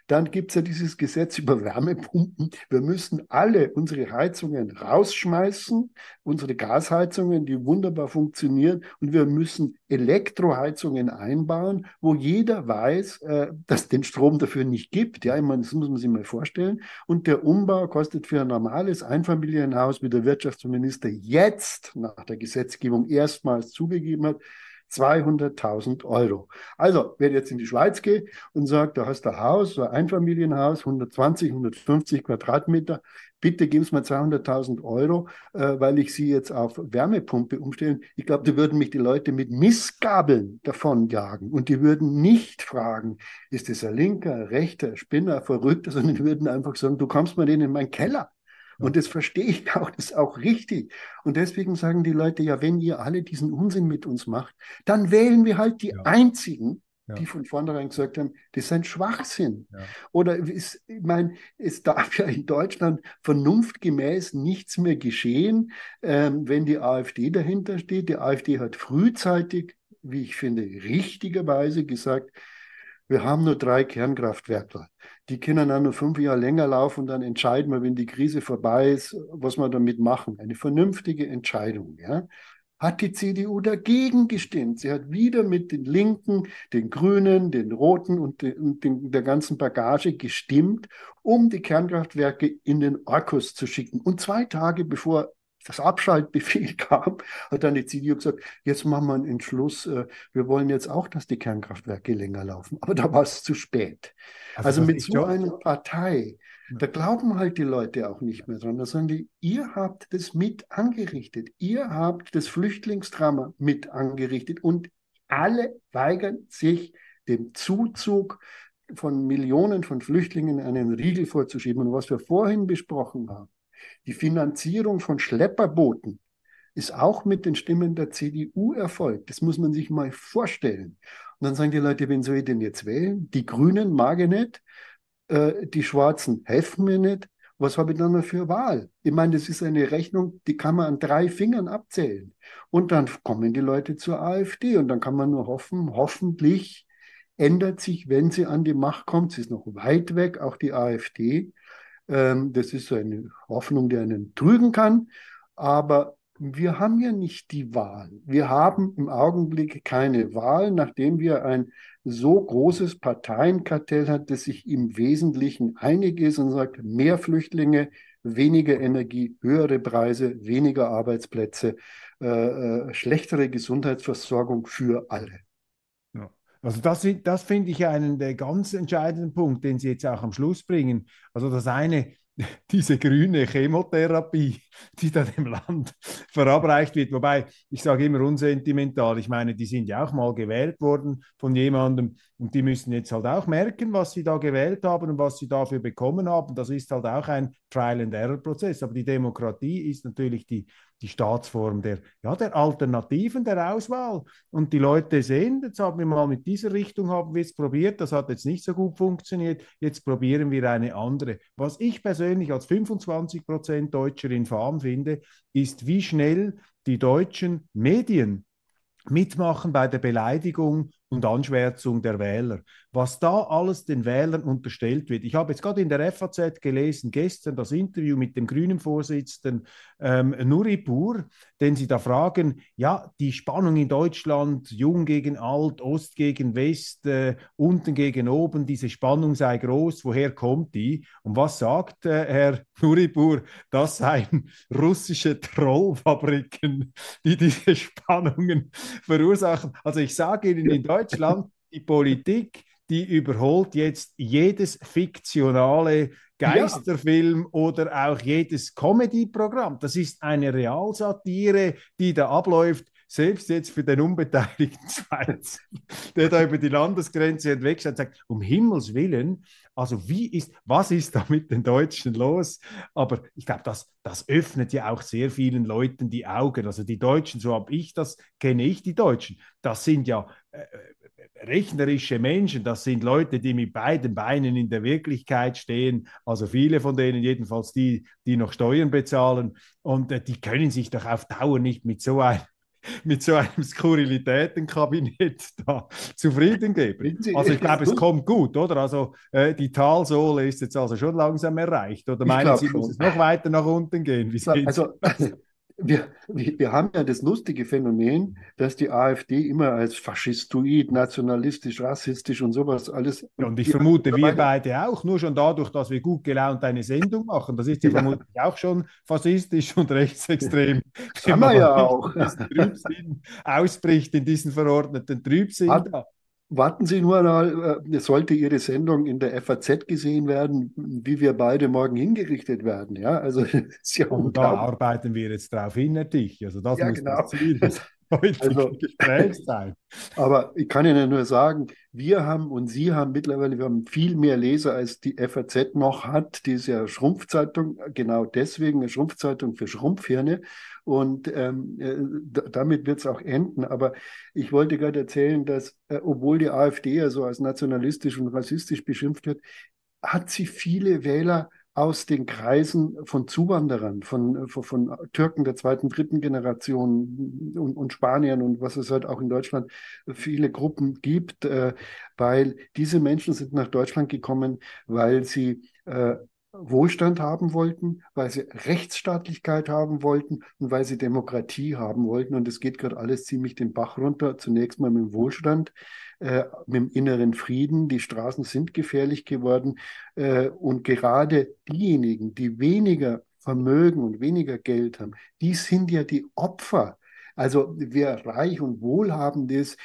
Dann gibt es ja dieses Gesetz über Wärmepumpen. Wir müssen alle unsere Heizungen rausschmeißen, unsere Gasheizungen, die wunderbar funktionieren, und wir müssen Elektroheizungen einbauen, wo jeder weiß, äh, dass es den Strom dafür nicht gibt. Ja, ich meine, das muss man sich mal vorstellen. Und der Umbau kostet für ein normales Einfamilienhaus, wie der Wirtschaftsminister jetzt nach der Gesetzgebung erstmals zugegeben hat, 200.000 Euro. Also, wer jetzt in die Schweiz geht und sagt, da hast du ein Haus, so ein Einfamilienhaus, 120, 150 Quadratmeter, bitte geben Sie mir 200.000 Euro, äh, weil ich Sie jetzt auf Wärmepumpe umstellen. Ich glaube, da würden mich die Leute mit Missgabeln davonjagen und die würden nicht fragen, ist das ein Linker, Rechter, Spinner, Verrückter, sondern die würden einfach sagen, du kommst mal den in meinen Keller. Und das verstehe ich auch, das ist auch richtig. Und deswegen sagen die Leute, ja, wenn ihr alle diesen Unsinn mit uns macht, dann wählen wir halt die ja. einzigen, ja. die von vornherein gesagt haben, das ist ein Schwachsinn. Ja. Oder ist, ich meine, es darf ja in Deutschland vernunftgemäß nichts mehr geschehen, ähm, wenn die AfD dahinter steht. Die AfD hat frühzeitig, wie ich finde, richtigerweise gesagt, wir haben nur drei Kernkraftwerke. Die können dann nur fünf Jahre länger laufen und dann entscheiden wir, wenn die Krise vorbei ist, was wir damit machen. Eine vernünftige Entscheidung. Ja? Hat die CDU dagegen gestimmt. Sie hat wieder mit den Linken, den Grünen, den Roten und, den, und den, der ganzen Bagage gestimmt, um die Kernkraftwerke in den Orkus zu schicken. Und zwei Tage bevor das Abschaltbefehl kam, hat dann die CDU gesagt, jetzt machen wir einen Entschluss, äh, wir wollen jetzt auch, dass die Kernkraftwerke länger laufen. Aber da war es zu spät. Also, also mit so einer Partei, da glauben halt die Leute auch nicht mehr dran. Da sagen die, ihr habt das mit angerichtet. Ihr habt das Flüchtlingsdrama mit angerichtet und alle weigern sich dem Zuzug von Millionen von Flüchtlingen einen Riegel vorzuschieben. Und was wir vorhin besprochen haben, die Finanzierung von Schlepperbooten ist auch mit den Stimmen der CDU erfolgt. Das muss man sich mal vorstellen. Und dann sagen die Leute, wen soll ich denn jetzt wählen? Die Grünen mag ich nicht, äh, die Schwarzen helfen mir nicht. Was habe ich dann noch für Wahl? Ich meine, das ist eine Rechnung, die kann man an drei Fingern abzählen. Und dann kommen die Leute zur AfD und dann kann man nur hoffen, hoffentlich ändert sich, wenn sie an die Macht kommt. Sie ist noch weit weg, auch die AfD. Ähm, das ist so eine Hoffnung, die einen trügen kann. Aber wir haben ja nicht die Wahl. Wir haben im Augenblick keine Wahl, nachdem wir ein so großes Parteienkartell haben, das sich im Wesentlichen einig ist und sagt, mehr Flüchtlinge, weniger Energie, höhere Preise, weniger Arbeitsplätze, äh, äh, schlechtere Gesundheitsversorgung für alle. Also das, das finde ich einen der ganz entscheidenden Punkt, den Sie jetzt auch am Schluss bringen. Also das eine, diese grüne Chemotherapie, die da dem Land verabreicht wird. Wobei, ich sage immer unsentimental, ich meine, die sind ja auch mal gewählt worden von jemandem und die müssen jetzt halt auch merken, was sie da gewählt haben und was sie dafür bekommen haben. Das ist halt auch ein Trial-and-Error-Prozess. Aber die Demokratie ist natürlich die die Staatsform der, ja, der Alternativen, der Auswahl. Und die Leute sehen, jetzt haben wir mal mit dieser Richtung haben wir es probiert, das hat jetzt nicht so gut funktioniert, jetzt probieren wir eine andere. Was ich persönlich als 25 Prozent Deutscher infam finde, ist, wie schnell die deutschen Medien mitmachen bei der Beleidigung und Anschwärzung der Wähler. Was da alles den Wählern unterstellt wird. Ich habe jetzt gerade in der FAZ gelesen, gestern das Interview mit dem grünen Vorsitzenden ähm, Nuripur, den sie da fragen, ja, die Spannung in Deutschland, jung gegen alt, Ost gegen West, äh, unten gegen oben, diese Spannung sei groß, woher kommt die? Und was sagt äh, Herr Nuripur? Das seien russische Trollfabriken, die diese Spannungen verursachen. Also ich sage Ihnen, in Deutschland Deutschland, die Politik, die überholt jetzt jedes fiktionale Geisterfilm ja. oder auch jedes Comedy-Programm. Das ist eine Realsatire, die da abläuft selbst jetzt für den unbeteiligten Schweizer, der da über die Landesgrenze hinweg schaut, sagt, um Himmels Willen, also wie ist, was ist da mit den Deutschen los? Aber ich glaube, das, das öffnet ja auch sehr vielen Leuten die Augen. Also die Deutschen, so habe ich das, kenne ich die Deutschen. Das sind ja äh, rechnerische Menschen, das sind Leute, die mit beiden Beinen in der Wirklichkeit stehen, also viele von denen, jedenfalls die, die noch Steuern bezahlen, und äh, die können sich doch auf Dauer nicht mit so einem mit so einem Skurrilitätenkabinett da zufrieden geben. Also ich glaube, es kommt gut, oder? Also äh, die Talsohle ist jetzt also schon langsam erreicht. Oder meinen Sie, muss es noch weiter nach unten gehen? Wie also, wir, wir haben ja das lustige Phänomen, dass die AfD immer als faschistoid, nationalistisch, rassistisch und sowas alles. Ja, und ich vermute, wir beide auch, nur schon dadurch, dass wir gut gelaunt eine Sendung machen. Das ist ja, ja. vermutlich auch schon faschistisch und rechtsextrem. Das haben wir ja auch. Trübsinn ausbricht in diesen verordneten Trübsinn. Hat, Warten Sie nur mal, äh, sollte Ihre Sendung in der FAZ gesehen werden, wie wir beide morgen hingerichtet werden. Ja, also ja Und da arbeiten wir jetzt drauf hin, Dich. Also das ja, muss genau. das Ziel heutigen also, sein. Aber ich kann Ihnen nur sagen, wir haben und Sie haben mittlerweile, wir haben viel mehr Leser, als die FAZ noch hat. Die ist ja Schrumpfzeitung, genau deswegen eine Schrumpfzeitung für Schrumpfhirne. Und ähm, äh, damit wird es auch enden. Aber ich wollte gerade erzählen, dass, äh, obwohl die AfD ja so als nationalistisch und rassistisch beschimpft wird, hat sie viele Wähler aus den Kreisen von Zuwanderern, von, von, von Türken der zweiten, dritten Generation und, und Spaniern und was es halt auch in Deutschland viele Gruppen gibt, äh, weil diese Menschen sind nach Deutschland gekommen, weil sie äh, Wohlstand haben wollten, weil sie Rechtsstaatlichkeit haben wollten und weil sie Demokratie haben wollten. Und es geht gerade alles ziemlich den Bach runter. Zunächst mal mit dem Wohlstand, äh, mit dem inneren Frieden. Die Straßen sind gefährlich geworden. Äh, und gerade diejenigen, die weniger Vermögen und weniger Geld haben, die sind ja die Opfer. Also wer reich und wohlhabend ist,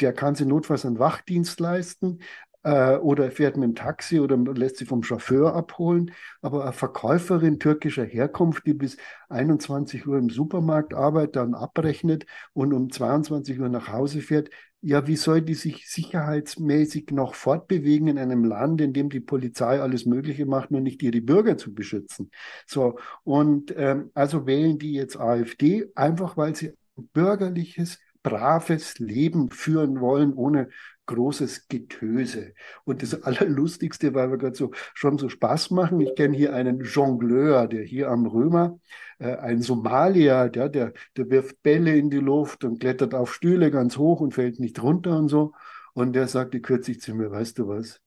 der kann sich notfalls einen Wachdienst leisten, äh, oder fährt mit dem Taxi oder lässt sich vom Chauffeur abholen. Aber eine Verkäuferin türkischer Herkunft, die bis 21 Uhr im Supermarkt arbeitet, dann abrechnet und um 22 Uhr nach Hause fährt, ja, wie soll die sich sicherheitsmäßig noch fortbewegen in einem Land, in dem die Polizei alles Mögliche macht, nur nicht ihre Bürger zu beschützen? So, und ähm, also wählen die jetzt AfD, einfach weil sie ein bürgerliches, braves Leben führen wollen, ohne großes Getöse. Und das Allerlustigste, weil wir gerade so schon so Spaß machen, ich kenne hier einen Jongleur, der hier am Römer, äh, ein Somalier, der, der, der wirft Bälle in die Luft und klettert auf Stühle ganz hoch und fällt nicht runter und so. Und der sagte kürzlich zu mir, weißt du was,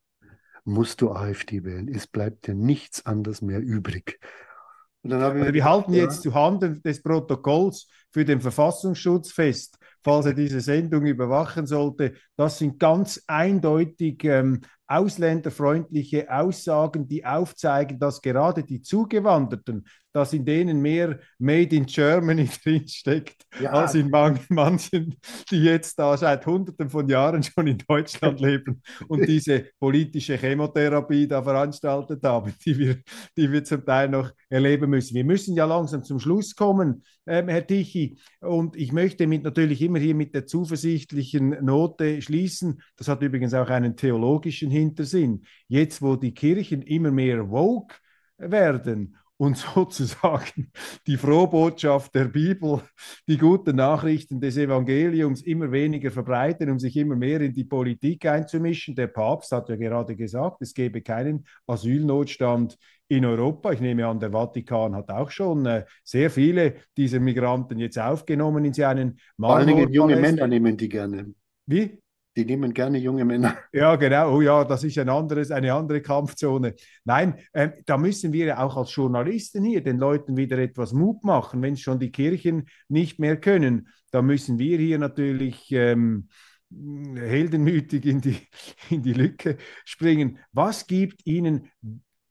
musst du AfD wählen, es bleibt dir nichts anderes mehr übrig. also wir halten ja, jetzt zuhanden des Protokolls für den Verfassungsschutz fest, falls er diese Sendung überwachen sollte. Das sind ganz eindeutig ähm, ausländerfreundliche Aussagen, die aufzeigen, dass gerade die Zugewanderten, dass in denen mehr Made in Germany drinsteckt, ja. als in manchen, die jetzt da seit Hunderten von Jahren schon in Deutschland leben und diese politische Chemotherapie da veranstaltet haben, die wir, die wir zum Teil noch erleben müssen. Wir müssen ja langsam zum Schluss kommen, ähm, Herr Tichy, und ich möchte mit natürlich immer hier mit der zuversichtlichen Note schließen. Das hat übrigens auch einen theologischen. Hintersinn. Jetzt, wo die Kirchen immer mehr woke werden und sozusagen die Frohbotschaft der Bibel, die guten Nachrichten des Evangeliums immer weniger verbreiten, um sich immer mehr in die Politik einzumischen. Der Papst hat ja gerade gesagt, es gebe keinen Asylnotstand in Europa. Ich nehme an, der Vatikan hat auch schon äh, sehr viele dieser Migranten jetzt aufgenommen in seinen Vor allen Dingen junge Männer nehmen die gerne. Wie? Die nehmen gerne junge Männer. Ja, genau. Oh ja, das ist ein anderes, eine andere Kampfzone. Nein, ähm, da müssen wir auch als Journalisten hier den Leuten wieder etwas Mut machen, wenn schon die Kirchen nicht mehr können. Da müssen wir hier natürlich ähm, heldenmütig in die, in die Lücke springen. Was gibt Ihnen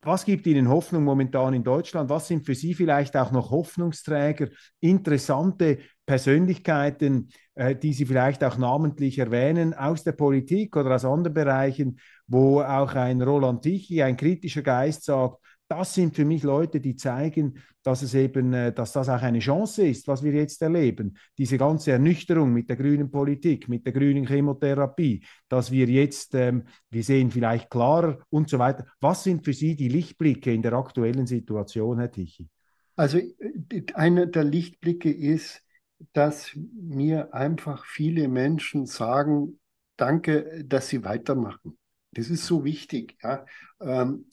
was gibt Ihnen Hoffnung momentan in Deutschland? Was sind für Sie vielleicht auch noch Hoffnungsträger, interessante Persönlichkeiten, äh, die Sie vielleicht auch namentlich erwähnen aus der Politik oder aus anderen Bereichen, wo auch ein Roland Tichy, ein kritischer Geist sagt, das sind für mich Leute, die zeigen, dass es eben, äh, dass das auch eine Chance ist, was wir jetzt erleben. Diese ganze Ernüchterung mit der grünen Politik, mit der grünen Chemotherapie, dass wir jetzt, ähm, wir sehen vielleicht klarer und so weiter. Was sind für Sie die Lichtblicke in der aktuellen Situation, Herr Tichy? Also äh, einer der Lichtblicke ist, dass mir einfach viele Menschen sagen, danke, dass sie weitermachen. Das ist so wichtig. Ja. Ähm,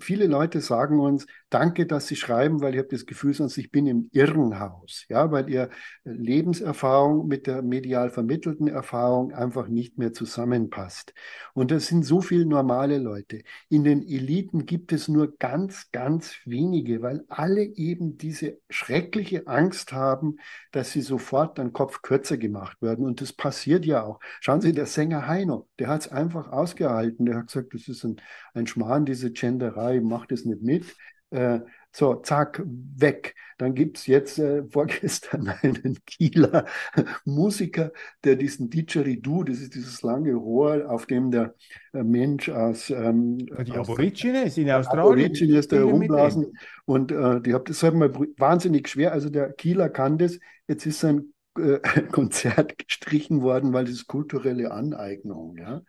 viele Leute sagen uns, danke, dass Sie schreiben, weil ich habe das Gefühl, sonst ich bin im Irrenhaus, ja, weil Ihr Lebenserfahrung mit der medial vermittelten Erfahrung einfach nicht mehr zusammenpasst. Und das sind so viele normale Leute. In den Eliten gibt es nur ganz, ganz wenige, weil alle eben diese schreckliche Angst haben, dass sie sofort den Kopf kürzer gemacht werden. Und das passiert ja auch. Schauen Sie, der Sänger Heino, der hat es einfach ausgehalten. Der hat gesagt, das ist ein, ein Schmarrn, diese Gender Schlägerei, macht es nicht mit. Äh, so, zack, weg. Dann gibt es jetzt äh, vorgestern einen Kieler Musiker, der diesen Didgeridoo, das ist dieses lange Rohr, auf dem der äh, Mensch aus. Ähm, die Aborigines in Australien. Aborigines da rumblasen. Und äh, die haben das halt mal wahnsinnig schwer. Also der Kieler kann das. Jetzt ist sein äh, Konzert gestrichen worden, weil das ist kulturelle Aneignung. Ja?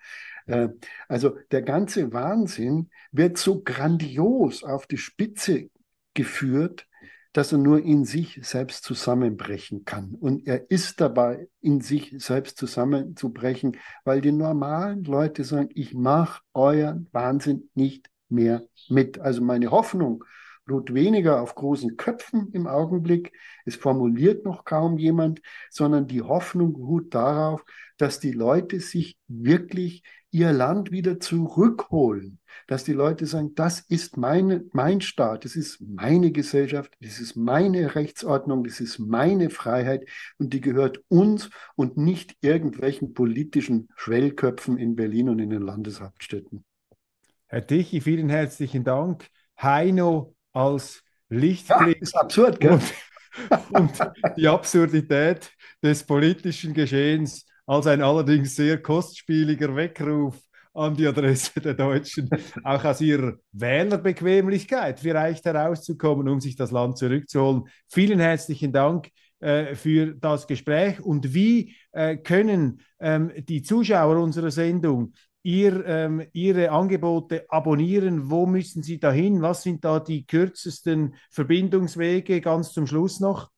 Äh, also der ganze Wahnsinn wird so grandios auf die Spitze geführt, dass er nur in sich selbst zusammenbrechen kann. Und er ist dabei, in sich selbst zusammenzubrechen, weil die normalen Leute sagen, ich mache euren Wahnsinn nicht mehr mit. Also meine Hoffnung ruht weniger auf großen Köpfen im Augenblick, es formuliert noch kaum jemand, sondern die Hoffnung ruht darauf, dass die Leute sich wirklich ihr Land wieder zurückholen, dass die Leute sagen, das ist meine, mein Staat, das ist meine Gesellschaft, das ist meine Rechtsordnung, das ist meine Freiheit und die gehört uns und nicht irgendwelchen politischen Schwellköpfen in Berlin und in den Landeshauptstädten. Herr Tichy, vielen herzlichen Dank. Heino als Lichtblick. Ja, ist absurd, gell? Und, und die Absurdität des politischen Geschehens als ein allerdings sehr kostspieliger Weckruf an die Adresse der Deutschen, auch aus ihrer Wählerbequemlichkeit vielleicht herauszukommen, um sich das Land zurückzuholen. Vielen herzlichen Dank äh, für das Gespräch. Und wie äh, können ähm, die Zuschauer unserer Sendung ihr, ähm, Ihre Angebote abonnieren? Wo müssen Sie dahin? Was sind da die kürzesten Verbindungswege? Ganz zum Schluss noch.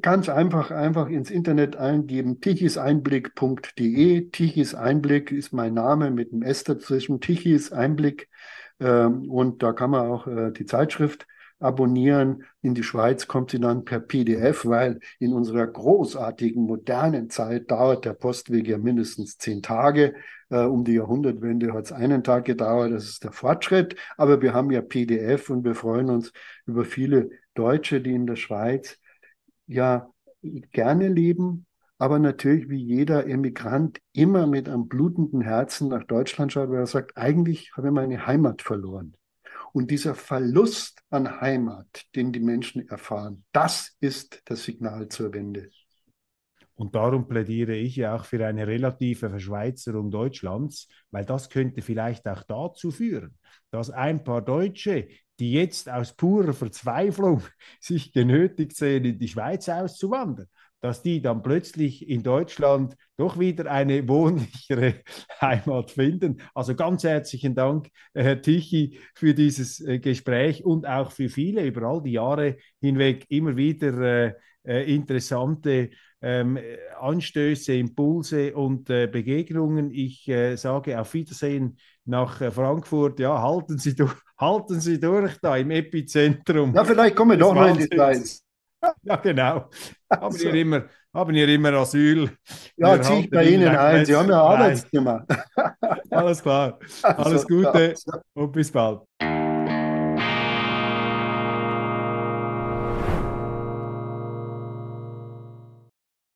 Ganz einfach, einfach ins Internet eingeben, tichiseinblick.de. Tichis Einblick ist mein Name mit einem S dazwischen, Tichis Einblick. Ähm, und da kann man auch äh, die Zeitschrift abonnieren. In die Schweiz kommt sie dann per PDF, weil in unserer großartigen modernen Zeit dauert der Postweg ja mindestens zehn Tage. Äh, um die Jahrhundertwende hat es einen Tag gedauert, das ist der Fortschritt. Aber wir haben ja PDF und wir freuen uns über viele Deutsche, die in der Schweiz ja gerne leben, aber natürlich wie jeder Emigrant immer mit einem blutenden Herzen nach Deutschland schaut, weil er sagt, eigentlich habe ich meine Heimat verloren. Und dieser Verlust an Heimat, den die Menschen erfahren, das ist das Signal zur Wende. Und darum plädiere ich ja auch für eine relative Verschweizerung Deutschlands, weil das könnte vielleicht auch dazu führen, dass ein paar Deutsche, die jetzt aus purer Verzweiflung sich genötigt sehen, in die Schweiz auszuwandern, dass die dann plötzlich in Deutschland doch wieder eine wohnlichere Heimat finden. Also ganz herzlichen Dank, Herr Tichy, für dieses äh, Gespräch und auch für viele über all die Jahre hinweg immer wieder äh, äh interessante ähm, Anstöße, Impulse und äh, Begegnungen. Ich äh, sage auf Wiedersehen nach äh, Frankfurt. Ja, halten Sie, durch, halten Sie durch da im Epizentrum. Ja, vielleicht kommen wir doch noch in die Schweiz. Ja, genau. Haben, also. wir immer, haben wir immer Asyl. Ja, ziehe ich bei Ihnen ein. Sie haben ja Arbeitszimmer. Alles klar. Alles also, Gute und bis bald.